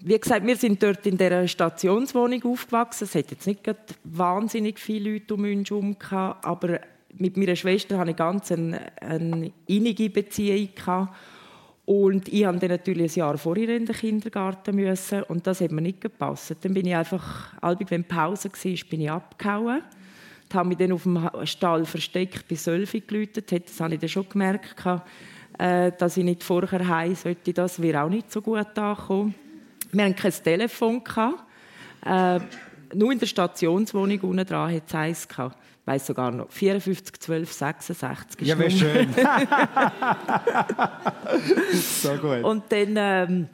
Wie gesagt, wir sind dort in der Stationswohnung aufgewachsen. Es hat jetzt nicht wahnsinnig viele Leute um uns herum, aber mit meiner Schwester hatte ich ganz eine, eine innige Beziehung. Gehabt. Und ich musste natürlich ein Jahr vorher in den Kindergarten müssen und das hat mir nicht gepasst. Dann bin ich einfach, albig wenn Pause war, bin ich abgehauen. Ich habe mich dann auf dem Stall versteckt, bis Sölfi geläutet hat. Das habe ich dann schon gemerkt, äh, dass ich nicht vorher heim sollte. Das wäre auch nicht so gut angekommen. Wir hatten kein Telefon. Äh, nur in der Stationswohnung unten dran hat es eins weiß sogar noch, 54, 12, 66 Ja, wäre schön. so gut. Und dann ähm,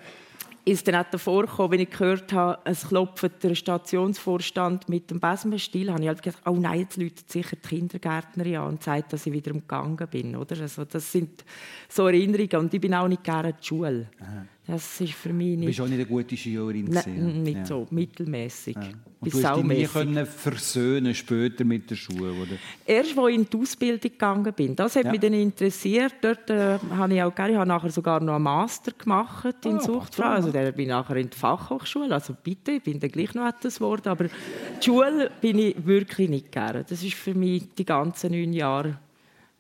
ist dann auch davor gekommen, wenn ich gehört habe, es klopft der Stationsvorstand mit dem Besenstiel, habe ich halt gedacht, oh nein, jetzt läutet sicher die Kindergärtnerin an und sagt, dass ich wieder umgegangen bin. Oder? Also, das sind so Erinnerungen und ich bin auch nicht gerne in die Schule. Aha. Das ist für mich nicht... Du bist auch nicht eine gute Schülerin. Nein, nicht ja. so, mittelmäßig. Ja. Und du hast dich nie können versöhnen später mit der Schule, oder? Erst, als ich in die Ausbildung gegangen bin. Das hat ja. mich dann interessiert. Dort äh, habe ich auch gerne, ich habe nachher sogar noch einen Master gemacht in oh, Suchtfrau. Also der bin nachher in die Fachhochschule. Also bitte, ich bin dann gleich noch etwas Wort. Aber die Schule bin ich wirklich nicht gerne. Das war für mich die ganzen neun Jahre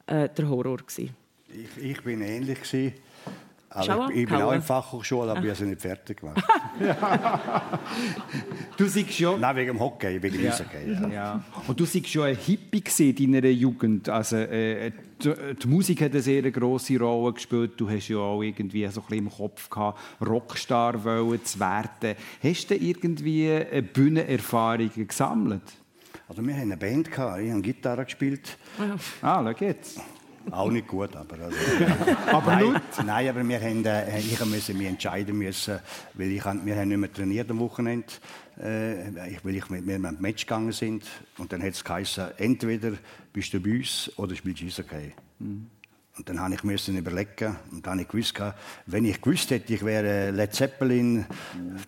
äh, der Horror gewesen. Ich, ich bin ähnlich gewesen. Aber ich, ich bin auch in Fachhochschule, aber ich habe sie nicht fertig gemacht. du siehst schon... Nein, wegen dem Hockey, wegen ja. Eishockey. Ja. ja. Und du warst schon ein Hippie in deiner Jugend. Also, äh, die, die, Musik hat eine sehr grosse Rolle gespielt. Du hast ja auch irgendwie so ein bisschen im Kopf gehabt, Rockstar zu werden. Hast du irgendwie eine Bühnenerfahrung gesammelt? Also wir hatten eine Band, ich habe Gitarre gespielt. Ah, schau jetzt. Auch nicht gut, aber... Also, aber nein, gut? Nein, aber wir haben, äh, ich musste mich entscheiden müssen, weil ich, wir haben nicht mehr trainiert am Wochenende, äh, weil ich mit mir ein Match gegangen sind. Und dann hat es geheißen, entweder bist du bei uns oder spielst du Eishockey. Mhm. Und dann habe ich müssen überlegen und dann habe ich gewusst, wenn ich gewusst hätte, ich wäre Led Zeppelin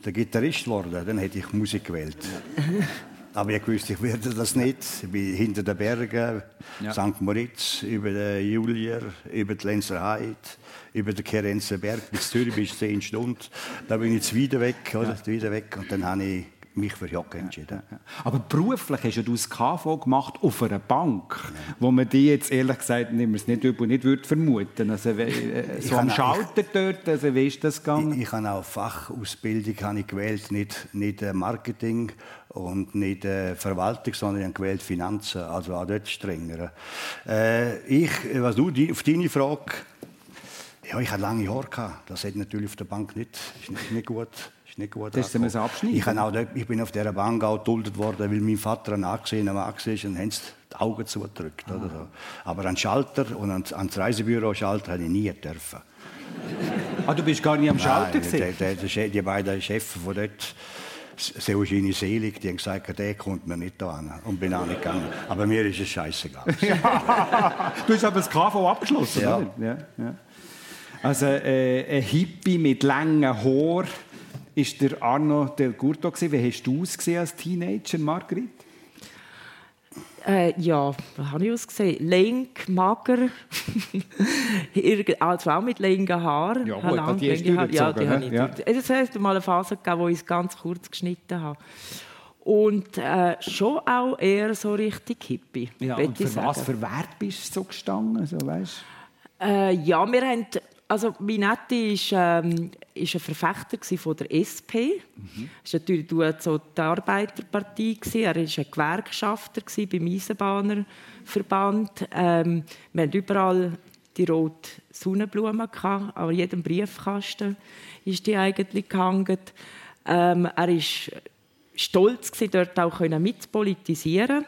der Gitarrist geworden, dann hätte ich Musik gewählt. Aber ich wusste, ich werde das nicht. Ich bin hinter den Bergen, ja. St. Moritz, über den Julier, über die Lenzer Heide, über den Kerenzer Berg bis Zürich bis 10 Stunden. Da bin ich zu weit weg, oder? Ja. Weit weg. Und dann habe ich mich für entschieden. Ja, ja. Aber beruflich hast du das KV gemacht auf einer Bank, wo man die jetzt ehrlich gesagt nicht, nicht, nicht würde vermuten Also äh, so am Schalter dort, also wie ist das gegangen? Ich, ich habe auch Fachausbildung habe ich gewählt, nicht, nicht äh, Marketing und nicht äh, Verwaltung, sondern ich habe gewählt Finanzen, also auch dort strenger. Äh, ich, was du, die, auf deine Frage, ja, ich hatte lange Haare. Das hat natürlich auf der Bank nicht, ist nicht, nicht gut ist nicht gut das ist abschneiden. Ich, auch ich bin auf dieser Bank auch geduldet worden, weil mein Vater ein angesehener Mann war und haben die Augen zugedrückt. Ah. So. Aber an Schalter und an, an das Reisebüro Schalter habe ich nie dürfen. Ah, du bist gar nicht am Schalter Nein, der, der, der, die beiden Chefs von dort, Seugini Selig, die haben gesagt, der kommt mir nicht an und bin auch nicht gegangen. Aber mir ist es scheißegal. du hast aber das KV abgeschlossen, ja. oder? Ja, ja. Also äh, ein Hippie mit langen Haaren ist der Arno Del Curto. Wie hast du ausgesehen als Teenager, Margrit? Äh, ja, wie habe ich ausgesehen? Lenk, mager, also auch mit langen Haaren. Ja, gut, lang, die hast du Haare. Ja, die habe ich ja. Es hat mal eine Phase gegeben, wo ich es ganz kurz geschnitten habe. Und äh, schon auch eher so richtig hippie. Ja, und für was für Wert bist du so gestanden? So, weißt? Äh, ja, wir haben also Minetti ist, ähm, ist ein Verfechter von der SP. Mhm. War natürlich so die Arbeiterpartie. Er war ein Gewerkschafter beim Eisenbahnerverband. Ähm, wir hatten überall die rote Sonnenblume. Gehabt. An jedem Briefkasten ist die eigentlich gehangen. Ähm, er war stolz, dort auch mitpolitisieren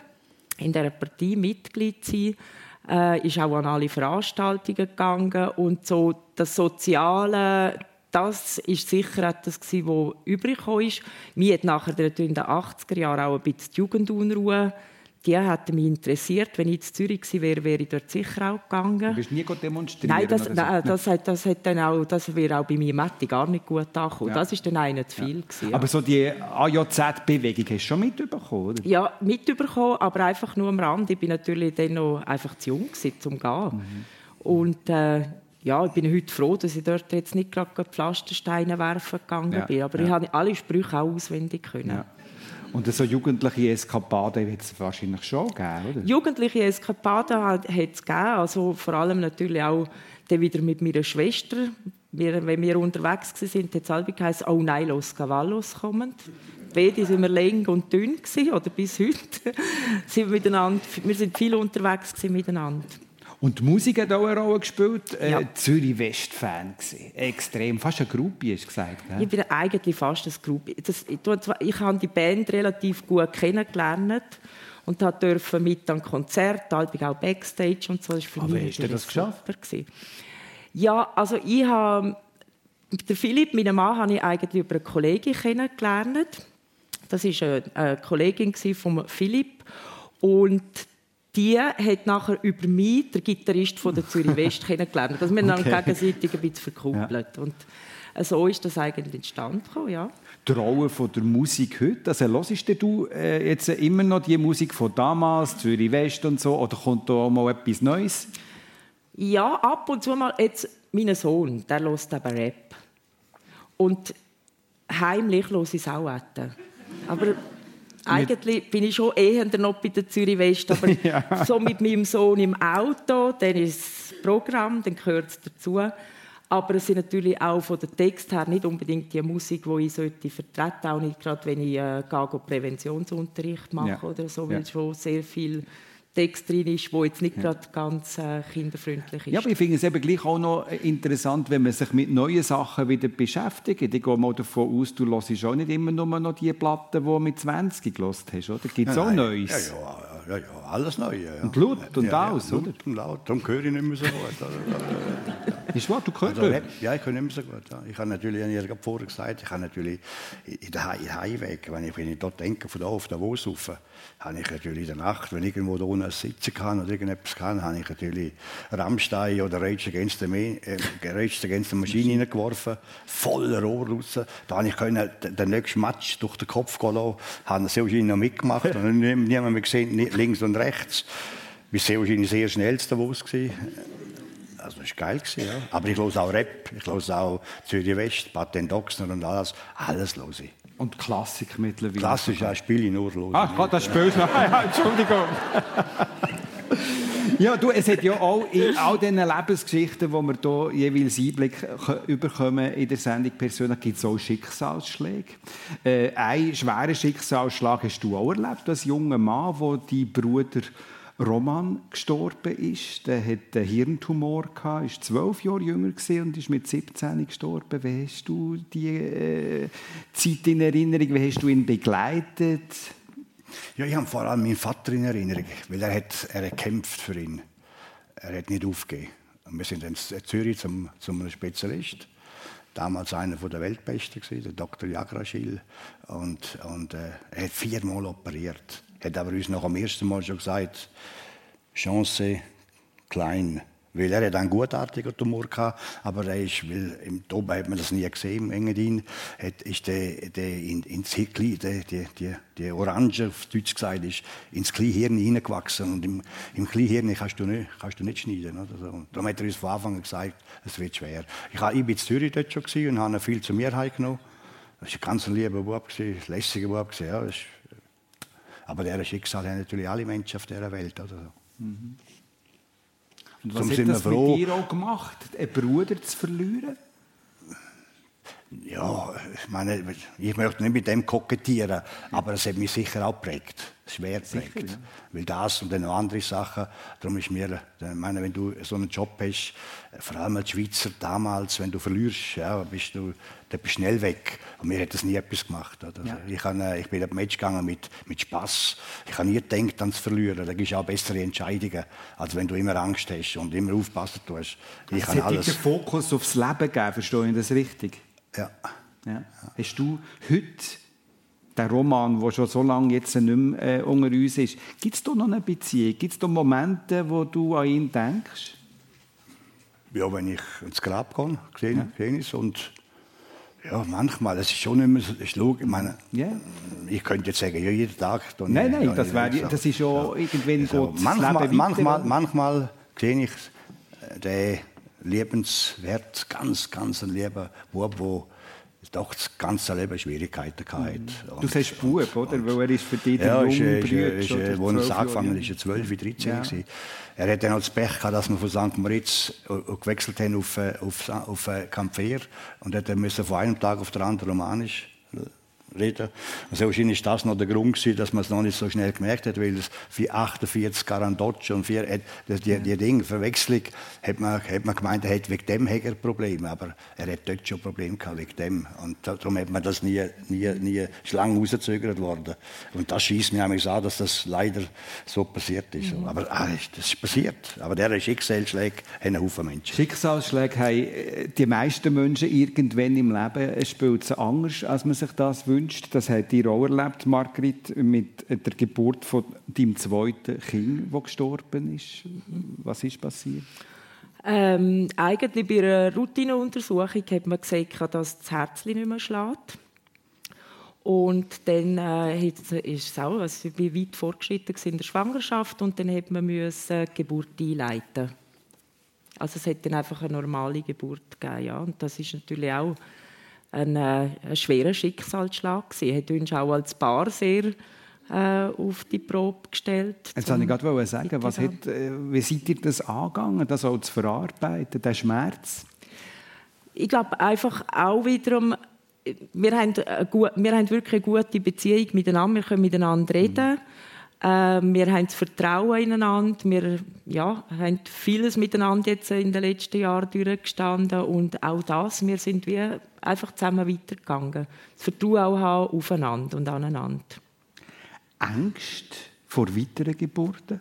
in dieser Partei Mitglied zu sein äh, ist auch an alle Veranstaltungen gegangen und so das Soziale, das ist sicher etwas was übrig ist. Mir hat nachher in den 80er Jahren auch ein bisschen die Jugendunruhe die hat mich interessiert. Wenn ich in Zürich gewesen wäre, wäre ich dort sicher auch gegangen. Du bist nie demonstrieren? Nein, das, nein, das, hat, das, hat dann auch, das wäre auch bei mir Matti gar nicht gut angekommen. Ja. Das war dann einer zu viel. Ja. Gewesen, ja. Aber so die AJZ-Bewegung hast du schon mitbekommen, oder? Ja, mitbekommen, aber einfach nur am Rand. Ich war natürlich dann noch einfach zu jung, gewesen, um zu gehen. Mhm. Und äh, ja, ich bin heute froh, dass ich dort jetzt nicht gerade Pflastersteine werfen gegangen bin. Aber ich habe alle Sprüche auch auswendig können. Und so jugendliche Eskapaden wird es wahrscheinlich schon geben, oder? Jugendliche Eskapaden hat es gegeben, also vor allem natürlich auch dann wieder mit meiner Schwester. Wir, wenn wir unterwegs waren, hat es halb geheißen, «Oh nein, los Cavallos kommen». Beide waren wir lang und dünn, gewesen, oder bis heute. sind wir, miteinander, wir sind viel unterwegs miteinander. Und die Musik hat auch eine Rolle gespielt. Äh, ja. Äh, Zürich West-Fan Extrem. Fast ein Groupie, hast du gesagt. Ne? Ich bin eigentlich fast ein Groupie. Das, ich, ich habe die Band relativ gut kennengelernt und durfte mit an Konzerten, auch Backstage und so. Das für Aber mich hast du das geschafft? Gewesen. Ja, also ich habe... Der Philipp, meinen Mann, habe ich eigentlich über eine Kollegin kennengelernt. Das war eine Kollegin von Philipp. Und die hat nachher über mich, der Gitarrist von der Zürich West, kennengelernt. Also wir okay. dann gegenseitig ein bisschen verkuppelt. Ja. Und so ist das eigentlich entstanden. Ja. Die Rolle von der Musik heute, also hörst du äh, jetzt immer noch die Musik von damals, Zürich West und so, oder kommt da auch mal etwas Neues? Ja, ab und zu mal. Jetzt, mein Sohn, der hört eben Rap. Und heimlich höre ich es auch. Aber eigentlich bin ich schon eher noch bei der Zürich West, aber ja. so mit meinem Sohn im Auto, dann ist das Programm, dann gehört es dazu. Aber es sind natürlich auch von der Text her nicht unbedingt die Musik, die ich sollte vertreten, auch nicht gerade, wenn ich äh, Präventionsunterricht mache ja. oder so, weil ja. schon sehr viel Text drin ist, der jetzt nicht ja. gerade ganz äh, kinderfreundlich ist. Ja, aber ich finde es eben gleich auch noch interessant, wenn man sich mit neuen Sachen wieder beschäftigt. Ich gehe mal davon aus, du hörst auch nicht immer nur noch die Platten, die du mit 20 gehört hast, oder? Gibt es auch Neues? Ja, ja, ja, ja alles neu. Ja. Und laut und ja, aus, ja, oder? Laut und laut, darum höre ich nicht mehr so gut. Ist wahr, du hörst also, Ja, ich höre nicht mehr so gut. Ich habe natürlich, ich habe vorher gesagt, ich habe natürlich in der Heimweg, wenn ich, wenn ich dort denke, von da auf Davos rauf, habe ich natürlich in der Nacht, wenn ich irgendwo da unten sitzen kann oder irgendetwas kann, habe ich natürlich Rammstein oder Rage Against the, äh, Rage Against the Machine hineingeworfen, voller Rohr raus. Da habe ich können, den nächsten Match durch den Kopf gehen lassen, habe wahrscheinlich noch mitgemacht und niemand mehr gesehen, links und rechts. Ich war sehr wahrscheinlich sehr schnell zu Davos. Also das war geil. Gewesen, ja. Aber ich höre auch Rap, ich höre auch Zürich West, Patent Doxner und alles. Alles höre ich. Und Klassik mittlerweile. Klassisch, ja, spiele ich nur los. Ah, das spielst du noch. Entschuldigung. Ja, du, es hat ja auch in all diesen Lebensgeschichten, wo wir hier jeweils Einblick überkommen in der Sendung persönlich, gibt es auch Schicksalsschläge. Äh, einen schweren Schicksalsschlag hast du auch erlebt, als junger Mann, wo dein Bruder Roman gestorben ist. Der hatte einen Hirntumor, war zwölf Jahre jünger und ist mit 17 gestorben. Wie hast du die äh, Zeit in Erinnerung? Wie hast du ihn begleitet? Ja, ich habe vor allem meinen Vater in Erinnerung, weil er hat, er hat gekämpft für ihn. Er hat nicht aufgegeben. Und wir sind in Zürich zum, zum Spezialist. Damals einer der Weltbesten, der Dr. Jagraschil. Und, und äh, er hat viermal operiert hat aber uns noch am ersten Mal schon gesagt, Chance klein. Weil er hat einen gutartigen Tumor hatte, aber er ist, weil im Toben hat man das nie gesehen, im Engadin, hat, ist der, der in, ins Hirn, der, die, die, die Orange, auf Deutsch gesagt, ist ins Kleinhirn hineingewachsen. Und im, im Kleinhirn kannst du nicht, kannst du nicht schneiden. Oder so. Darum hat er uns von Anfang an gesagt, es wird schwer. Ich, war in Zürich dort schon und habe viel zu mir heimgenommen. Das war ein ganz lieber Bub, ein lässiger Bub. Ja, aber deren Schicksal haben natürlich alle Menschen auf dieser Welt. Oder so. Mhm. Und was hat das froh, mit dir auch gemacht, einen Bruder zu verlieren? Ja, ich meine, ich möchte nicht mit dem kokettieren, aber es hat mich sicher auch geprägt, schwer geprägt. Ja. Weil das und dann noch andere Sachen, darum ist mir, ich meine, wenn du so einen Job hast, vor allem als Schweizer damals, wenn du verlierst, ja, bist du, dann bist du schnell weg. Und mir hat das nie etwas gemacht. Oder? Ja. Ich, habe, ich bin auf Match gegangen mit, mit Spass. Ich habe nie gedacht, ans Verlieren. Da gibt es auch bessere Entscheidungen, als wenn du immer Angst hast und immer aufpassen tust. Ich also alles... den Fokus aufs Leben gegeben, verstehe ich das richtig? Ja. ja. Hast du heute den Roman, der schon so lange jetzt nicht mehr äh, unter uns ist, gibt es da noch eine Beziehung? Gibt es da Momente, wo du an ihn denkst? Ja, wenn ich ins Grab gehe, sehe ja. es. Und ja, manchmal. Es ist schon immer so, ich, ich meine, yeah. ich könnte jetzt sagen, ja, jeden Tag. Dann, nein, nein, das, wär, das ist schon ja. irgendwann also, gut. Manchmal, manchmal, manchmal sehe ich äh, den lebenswert, ganz, ganz lieber Bub, der doch das ganze Leben Schwierigkeiten hatte. Mhm. Du sagst Bub, oder? Weil er ist für dich ja, der junge Bruder. Ja, ist, wo er angefangen ist, er 12, 13 ja. Er hat dann auch das Pech gehabt, dass wir von St. Moritz äh, gewechselt haben auf, äh, auf, auf Campfer und hat musste von einem Tag auf den anderen Romanisch reden. Also wahrscheinlich ist das noch der Grund gewesen, dass man es noch nicht so schnell gemerkt hat, weil es für 48 Garandocci und vier, die, die Dinge, Verwechslung, hat man, hat man gemeint, er hätte wegen dem ein Problem, aber er hat dort schon Probleme gehabt wegen dem. Und darum hat man das nie, nie, nie schlange rausgezögert worden. Und das schießt mir eigentlich an, dass das leider so passiert ist. Mhm. Aber ah, das ist passiert. Aber der Schicksalsschläge haben einen Haufen Menschen. Schicksalsschläge haben äh, die meisten Menschen irgendwann im Leben spielt es anders, als man sich das wünscht gewünscht. Das hat ihr auch erlebt, Margrit, mit der Geburt von deinem zweiten Kind, das gestorben ist. Was ist passiert? Ähm, eigentlich bei einer Routineuntersuchung hat man gesagt, dass das Herz nicht mehr schlägt. Und dann äh, ist es auch, also ich weit fortgeschritten in der Schwangerschaft und dann hat man müssen die Geburt einleiten. Also es hat dann einfach eine normale Geburt gegeben, ja. Und das ist natürlich auch ein, äh, ein schwerer Schicksalsschlag gewesen. Hat uns auch als Paar sehr äh, auf die Probe gestellt. Jetzt wollte ich gerade sagen, was hat, äh, wie seid ihr das angegangen, das auch zu verarbeiten, den Schmerz? Ich glaube einfach auch wiederum, wir haben, wir haben wirklich eine gute Beziehung miteinander, wir können miteinander reden. Mhm. Ähm, wir haben das Vertrauen ineinander. Wir ja, haben vieles miteinander jetzt in den letzten Jahren durchgestanden. Und auch das, wir sind wie einfach zusammen weitergegangen. Das Vertrauen auch haben aufeinander und aneinander. Angst vor weiteren Geburten?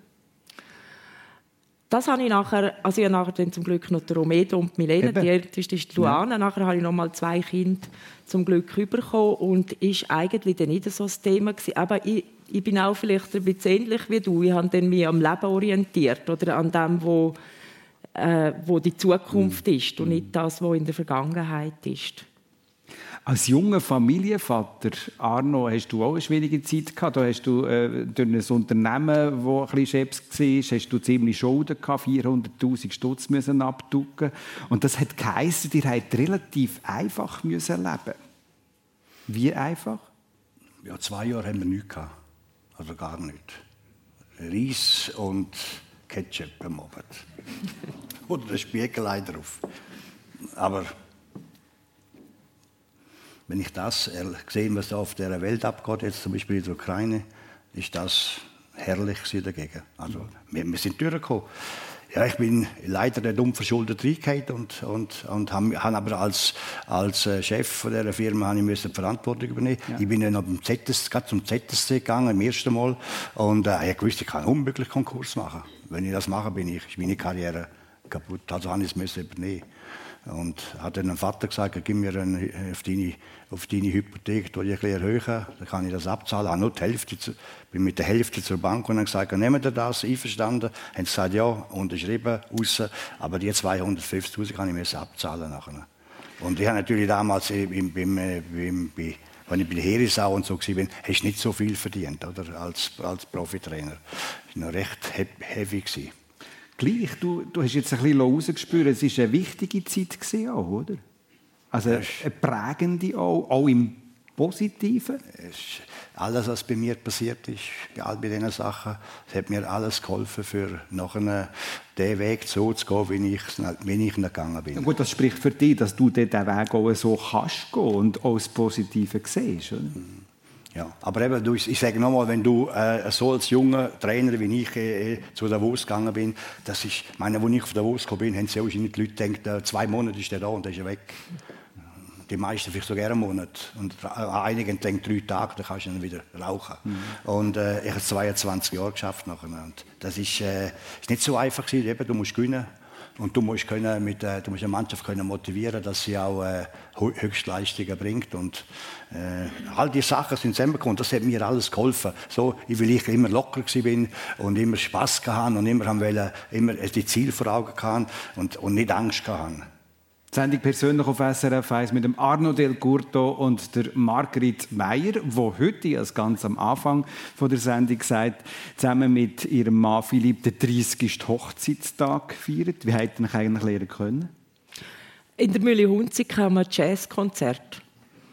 Das habe ich nachher, also ich habe nachher dann zum Glück noch die Romedo und Milena, Eben. die älteste ist Luana. Ja. Nachher habe ich noch mal zwei Kinder zum Glück bekommen und ist eigentlich dann nicht so das Thema gewesen. Aber ich, ich bin auch vielleicht ein bisschen ähnlich wie du. Ich habe dann mich am Leben orientiert oder an dem, wo, äh, wo die Zukunft mm. ist und nicht das, was in der Vergangenheit ist. Als junger Familienvater, Arno, hast du auch eine schwierige Zeit gehabt. Da hast du äh, durch ein Unternehmen, das ein bisschen Chefs war, hast du ziemlich Schulden gehabt, 400'000 Stutz müssen abducken. Und das hat geheißen, ihr habt relativ einfach müssen leben. Wie einfach? Ja, zwei Jahre haben wir nichts gehabt. Also gar nicht. Reis und Ketchup am Abend. Oder der Spiegelei drauf. Aber wenn ich das sehe, was da auf der Welt abgeht, jetzt zum Beispiel in der Ukraine, ist das herrlich dagegen. Also, wir, wir sind durchgekommen. Ja, ich bin leider der dumm verschuldet reingehauen und, und, und habe hab aber als, als äh, Chef von dieser Firma ich die Verantwortung übernehmen. Ja. Ich bin dann zum ZSC, zum ZSC gegangen, im ersten Mal, und äh, ich wusste, ich kann unmöglich Konkurs machen. Wenn ich das mache, bin ich, ist meine Karriere kaputt. Also habe ich es übernehmen und hat dann dem Vater gesagt, gib mir eine, auf, deine, auf deine Hypothek, ich ein bisschen dann kann ich das abzahlen. Ich nur die Hälfte, bin mit der Hälfte zur Bank und dann gesagt, nehmen Sie das, einverstanden? Haben sie gesagt, ja, unterschrieben, raus, aber die 250'000 kann ich mir abzahlen nachher. Und ich habe natürlich damals beim, beim, beim, bei, wenn ich bei der Heeresau und so war, hast du nicht so viel verdient, oder, als, als Profitrainer. Das war noch recht heavy. Gewesen gleich, du, du hast jetzt ein bisschen rausgespürt, es war eine wichtige Zeit gewesen oder? Also eine prägende auch, auch im Positiven? Alles, was bei mir passiert ist, bei all diesen Sachen, es hat mir alles geholfen, für nachher den Weg so zu gehen, wie ich, wie ich gegangen bin. Ja gut, das spricht für dich, dass du diesen Weg auch so kannst gehen und auch das Positive siehst, oder? Mhm. Ja, aber eben, du, ich sage nochmal, wenn du äh, so als junger Trainer wie ich äh, zu Davos gegangen bin, das ist, meine, als ich auf Davos gekommen bin, haben sie wahrscheinlich die Leute gedacht, äh, zwei Monate ist der da und dann ist er weg. Die meisten vielleicht sogar einen Monat. Und äh, einigen denken drei Tage, dann kannst du dann wieder rauchen. Mhm. Und äh, ich habe 22 Jahre geschafft nachher. Und das ist, äh, ist nicht so einfach gewesen. Eben, du musst gewinnen. Und du musst, können mit, äh, du musst eine Mannschaft können motivieren, dass sie auch äh, Höchstleistungen bringt. Und äh, all diese Sachen sind zusammengekommen. Das hat mir alles geholfen. So, weil ich immer locker bin und immer Spass hatte und immer, wollte, immer die Ziele vor Augen hatte und, und nicht Angst hatte. Die Sendung persönlich auf SRF 1 mit dem Arno Del Curto und der Margrit Meyer, wo heute, als ganz am Anfang von der Sendung gesagt, zusammen mit ihrem Mann Philipp den 30. Hochzeitstag feiert. Wie hätten ihr eigentlich lernen können? In der Mühle Hunzig haben wir ein Jazzkonzert.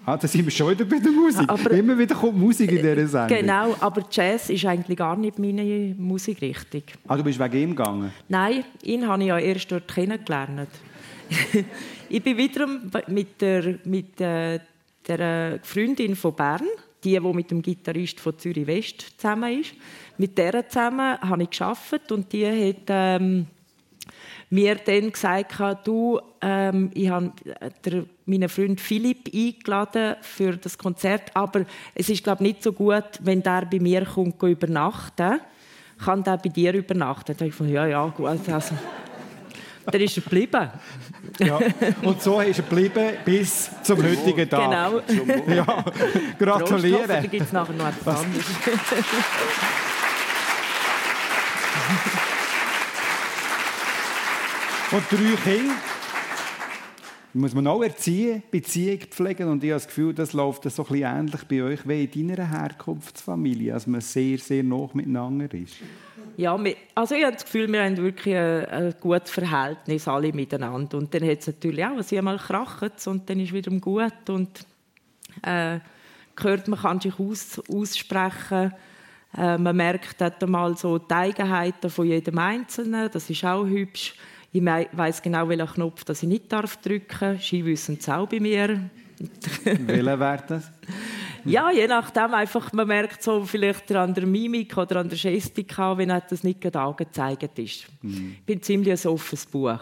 Ah, da sind wir schon wieder bei der Musik. Aber, Immer wieder kommt Musik in dieser Sendung. Genau, aber Jazz ist eigentlich gar nicht meine Musikrichtung. Ah, du bist wegen ihm gegangen? Nein, ihn habe ich ja erst dort kennengelernt. ich bin wiederum mit der, mit äh, der Freundin von Bern, die, die mit dem Gitarrist von Zürich West zusammen ist. Mit der zusammen habe ich geschafft und die hat ähm, mir dann gesagt, du, ähm, ich habe meinen Freund Philipp eingeladen für das Konzert, aber es ist glaube nicht so gut, wenn der bei mir kommt übernachten. Kann der bei dir übernachten? Da ich von, ja, ja, gut. Also, dann ist er geblieben. Ja. Und so ist er geblieben bis zum heutigen Tag. Genau. Ja. Gratuliere. Da gibt es nachher noch etwas anderes. Und drei Kinder muss man auch erziehen, Beziehung pflegen. Und ich habe das Gefühl, das läuft so ein bisschen ähnlich bei euch wie in deiner Herkunftsfamilie, dass man sehr, sehr nah miteinander ist. Ja, also ich habe das Gefühl, wir haben wirklich ein, ein gutes Verhältnis alle miteinander. Und dann hat es natürlich auch, also einmal kracht und dann ist wieder gut und äh, gehört, man kann sich aus, aussprechen. Äh, man merkt dort mal so die Eigenheiten von jedem Einzelnen. Das ist auch hübsch. Ich weiß genau, welchen Knopf das ich nicht darf drücken darf. Sie wissen es auch bei mir. Welcher wäre das? Ja, je nachdem. Einfach, man merkt so vielleicht an der Mimik oder an der Gestik, wenn das nicht gerade angezeigt ist. Mhm. Ich bin ziemlich ein offenes Buch.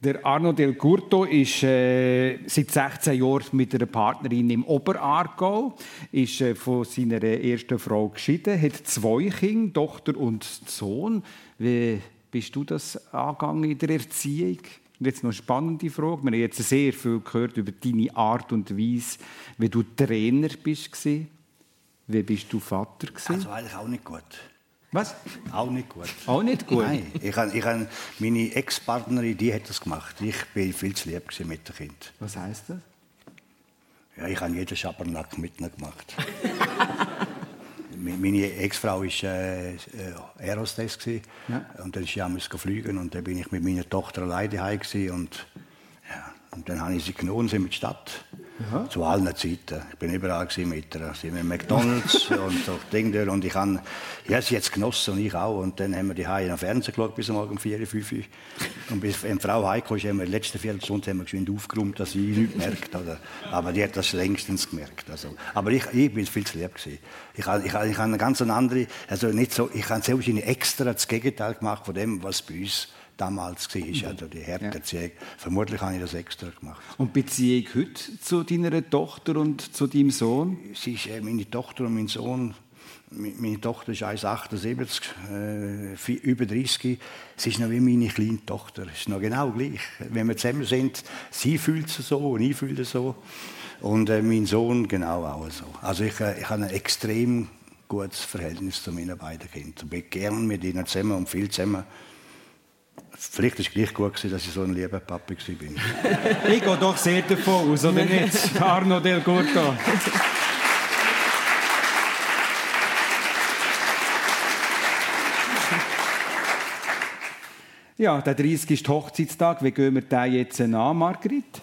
Der Arno Del Curto ist äh, seit 16 Jahren mit einer Partnerin im Oberaargau, ist äh, von seiner ersten Frau geschieden, hat zwei Kinder, Tochter und Sohn. Wie bist du das angegangen in der Erziehung? Und jetzt noch eine spannende Frage. Wir haben jetzt sehr viel gehört über deine Art und Weise, wie du Trainer bist. Wie bist du Vater? Also eigentlich auch nicht gut. Was? Auch nicht gut. Auch nicht gut? Nein, ich habe, ich habe, meine Ex-Partnerin, die hat das gemacht. Ich bin viel zu lieb mit dem Kind. Was heißt das? Ja, ich habe jeden Schabernack mit ihnen gemacht. meine Ex-Frau war äh, äh, Aerostess. Ja. Und dann ist sie fliegen und dann bin ich mit meiner Tochter alleine daheim und, ja, und dann habe ich sie genommen, sind in die Stadt. Aha. Zu allen Zeiten. Ich bin überall mit ihr. Sie mit McDonalds und so Dinge. Und ich habe ja, sie jetzt genossen und ich auch. Und dann haben wir die Haie am Fernsehen geschaut bis morgen um 4, 5 Uhr. Und bis wenn die Frau heimkam, haben wir die letzte Viertelstunde haben wir geschwind aufgeräumt, dass sie nichts merkt. Oder? Aber die hat das längstens gemerkt. Also, aber ich, ich bin viel zu lieb gewesen. Ich habe, ich, ich habe eine ganz andere, also nicht so, ich habe sehr extra das Gegenteil gemacht von dem, was bei uns damals war, mhm. also die Härterziehung. Ja. Vermutlich habe ich das extra gemacht. Und Beziehung heute zu deiner Tochter und zu deinem Sohn? Sie ist äh, meine Tochter und mein Sohn. Meine Tochter ist 1,78, äh, über 30. Sie ist noch wie meine kleine Tochter. Es ist noch genau gleich. Wenn wir zusammen sind, sie fühlt es so und ich fühle es so. Und äh, mein Sohn genau auch so. Also ich, äh, ich habe ein extrem gutes Verhältnis zu meinen beiden Kindern. Ich bin gerne mit ihnen zusammen und viel zusammen. Vielleicht war es gleich gut, dass ich so ein lieber Papi war. ich gehe doch sehr davon aus, oder nicht? Arno Del Curto. Ja, der 30. ist Hochzeitstag. Wie gehen wir den jetzt an, Margrit?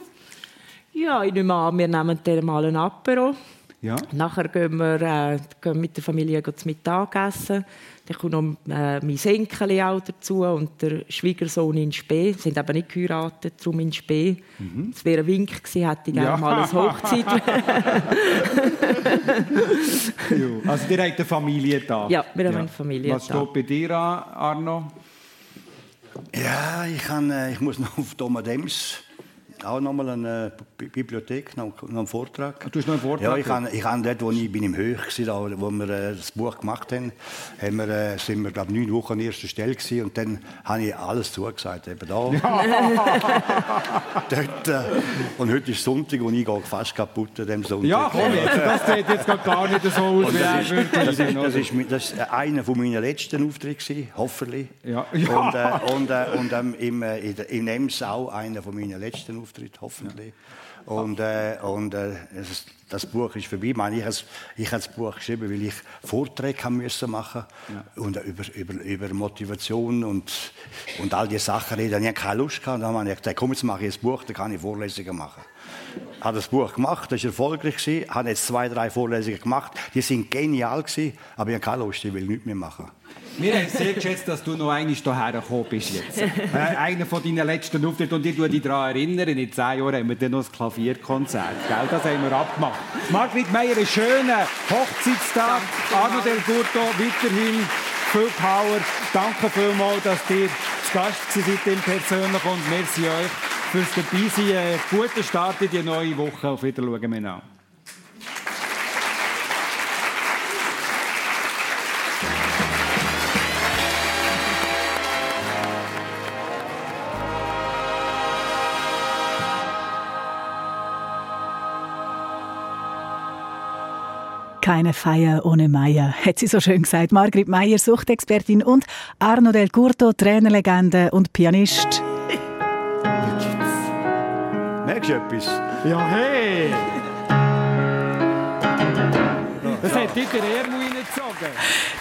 Ja, ich nehme an, wir nehmen den mal ein Apero. Ja. Nachher gehen wir äh, gehen mit der Familie zum Mittagessen. Dann kommt noch äh, mein Enkel auch dazu und der Schwiegersohn in Spee. Sie sind aber nicht geheiratet, darum in Spee. Mhm. Das wäre ein Wink gewesen, hätte ich gerne ja. mal eine Hochzeit. also ihr habt eine Familie da? Ja, wir haben ja. eine Familie Was steht bei dir an, Arno? Ja, ich, kann, äh, ich muss noch auf Thomas Dems auch nochmal eine Bibliothek, noch, einen Vortrag. Du hast noch einen Vortrag? Ja, ich habe, ich habe dort, wo ich bin im Höch war, wo wir äh, das Buch gemacht haben, haben wir, äh, sind wir, glaube neun Wochen an erster Stelle gewesen, und dann habe ich alles zugesagt, eben da. dort, äh, und heute ist Sonntag und ich gehe fast kaputt an dem Sonntag. Ja, komm jetzt, das sieht jetzt gar nicht so aus, wie das, ist, das, ist, das, ist, das ist einer von meinen letzten Auftritte hoffentlich. Ja. ja. Und, äh, und, äh, und ähm, im, äh, in, in Ems auch einer von meinen letzten Auftritte. Auftritt, hoffentlich. Ja. Und, äh, und äh, das, das, Buch ist vorbei. Ich, meine, ich habe das Buch geschrieben, weil ich Vorträge haben müssen machen ja. und über, über, über Motivation und, und all diese Sachen reden. Ich hatte keine Lust gehabt. Dann habe ich gesagt, komm, jetzt mache ich ein Buch, dann kann ich Vorlesungen machen. Ich habe das Buch gemacht, das war erfolgreich, Ich habe jetzt zwei, drei Vorlesungen gemacht, die sind genial gewesen, aber ich habe keine Lust, ich will nichts mehr machen. Wir haben sehr geschätzt, dass du noch einmal hierher gekommen bist jetzt. Äh, einer von deinen letzten Auftritten. Und ich erinnere dich daran, erinnern, in zehn Jahren haben wir dann noch ein Klavierkonzert. Gell? Das haben wir abgemacht. Margrit Meier, einen schönen Hochzeitstag. Arno Del Curto, weiterhin viel Power. Danke vielmals, dass ihr zu Gast seid im persönlich und merci euch fürs Dabeisein. Einen guten Start in die neue Woche. Auf Wiedersehen miteinander. Keine Feier ohne Meier, hat sie so schön gesagt. Margrit Meier, Suchtexpertin und Arno Del Curto, Trainerlegende und Pianist. Merkst du etwas? Ja, hey! Das hat dich der Ärmel reingezogen.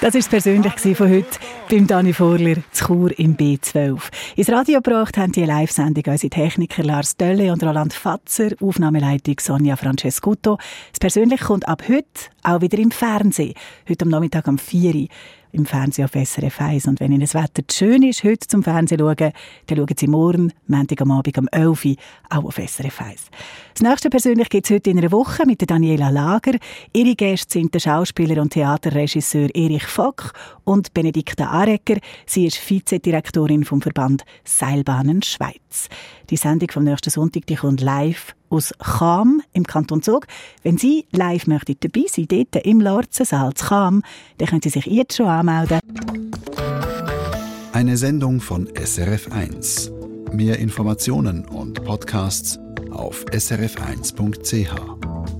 Das war es persönlich von heute beim Dani Vorler zu Chur im B12. Ins Radio gebracht haben die Live-Sendung unsere Techniker Lars Dölle und Roland Fatzer, Aufnahmeleitung Sonja Francescuto. Das Persönliche kommt ab heute auch wieder im Fernsehen. Heute am Nachmittag um 4 Uhr. Im Fernsehen auf SRF 1. Und wenn Ihnen das Wetter schön ist, heute zum Fernsehen schauen, dann schauen Sie morgen, Montag am Abend um 11 Uhr, auch auf SRF 1. Das nächste persönlich gibt es heute in einer Woche mit der Daniela Lager. Ihre Gäste sind der Schauspieler und Theaterregisseur Erich Fock und Benedikta Arecker. Sie ist Vizedirektorin vom Verband Seilbahnen Schweiz. Die Sendung vom nächsten Sonntag die kommt live aus Cham im Kanton Zug. Wenn Sie live möchten dabei sein, dort im Lorzensaal zu Cham, dann können Sie sich jetzt schon anmelden. Eine Sendung von SRF1. Mehr Informationen und Podcasts auf srf1.ch.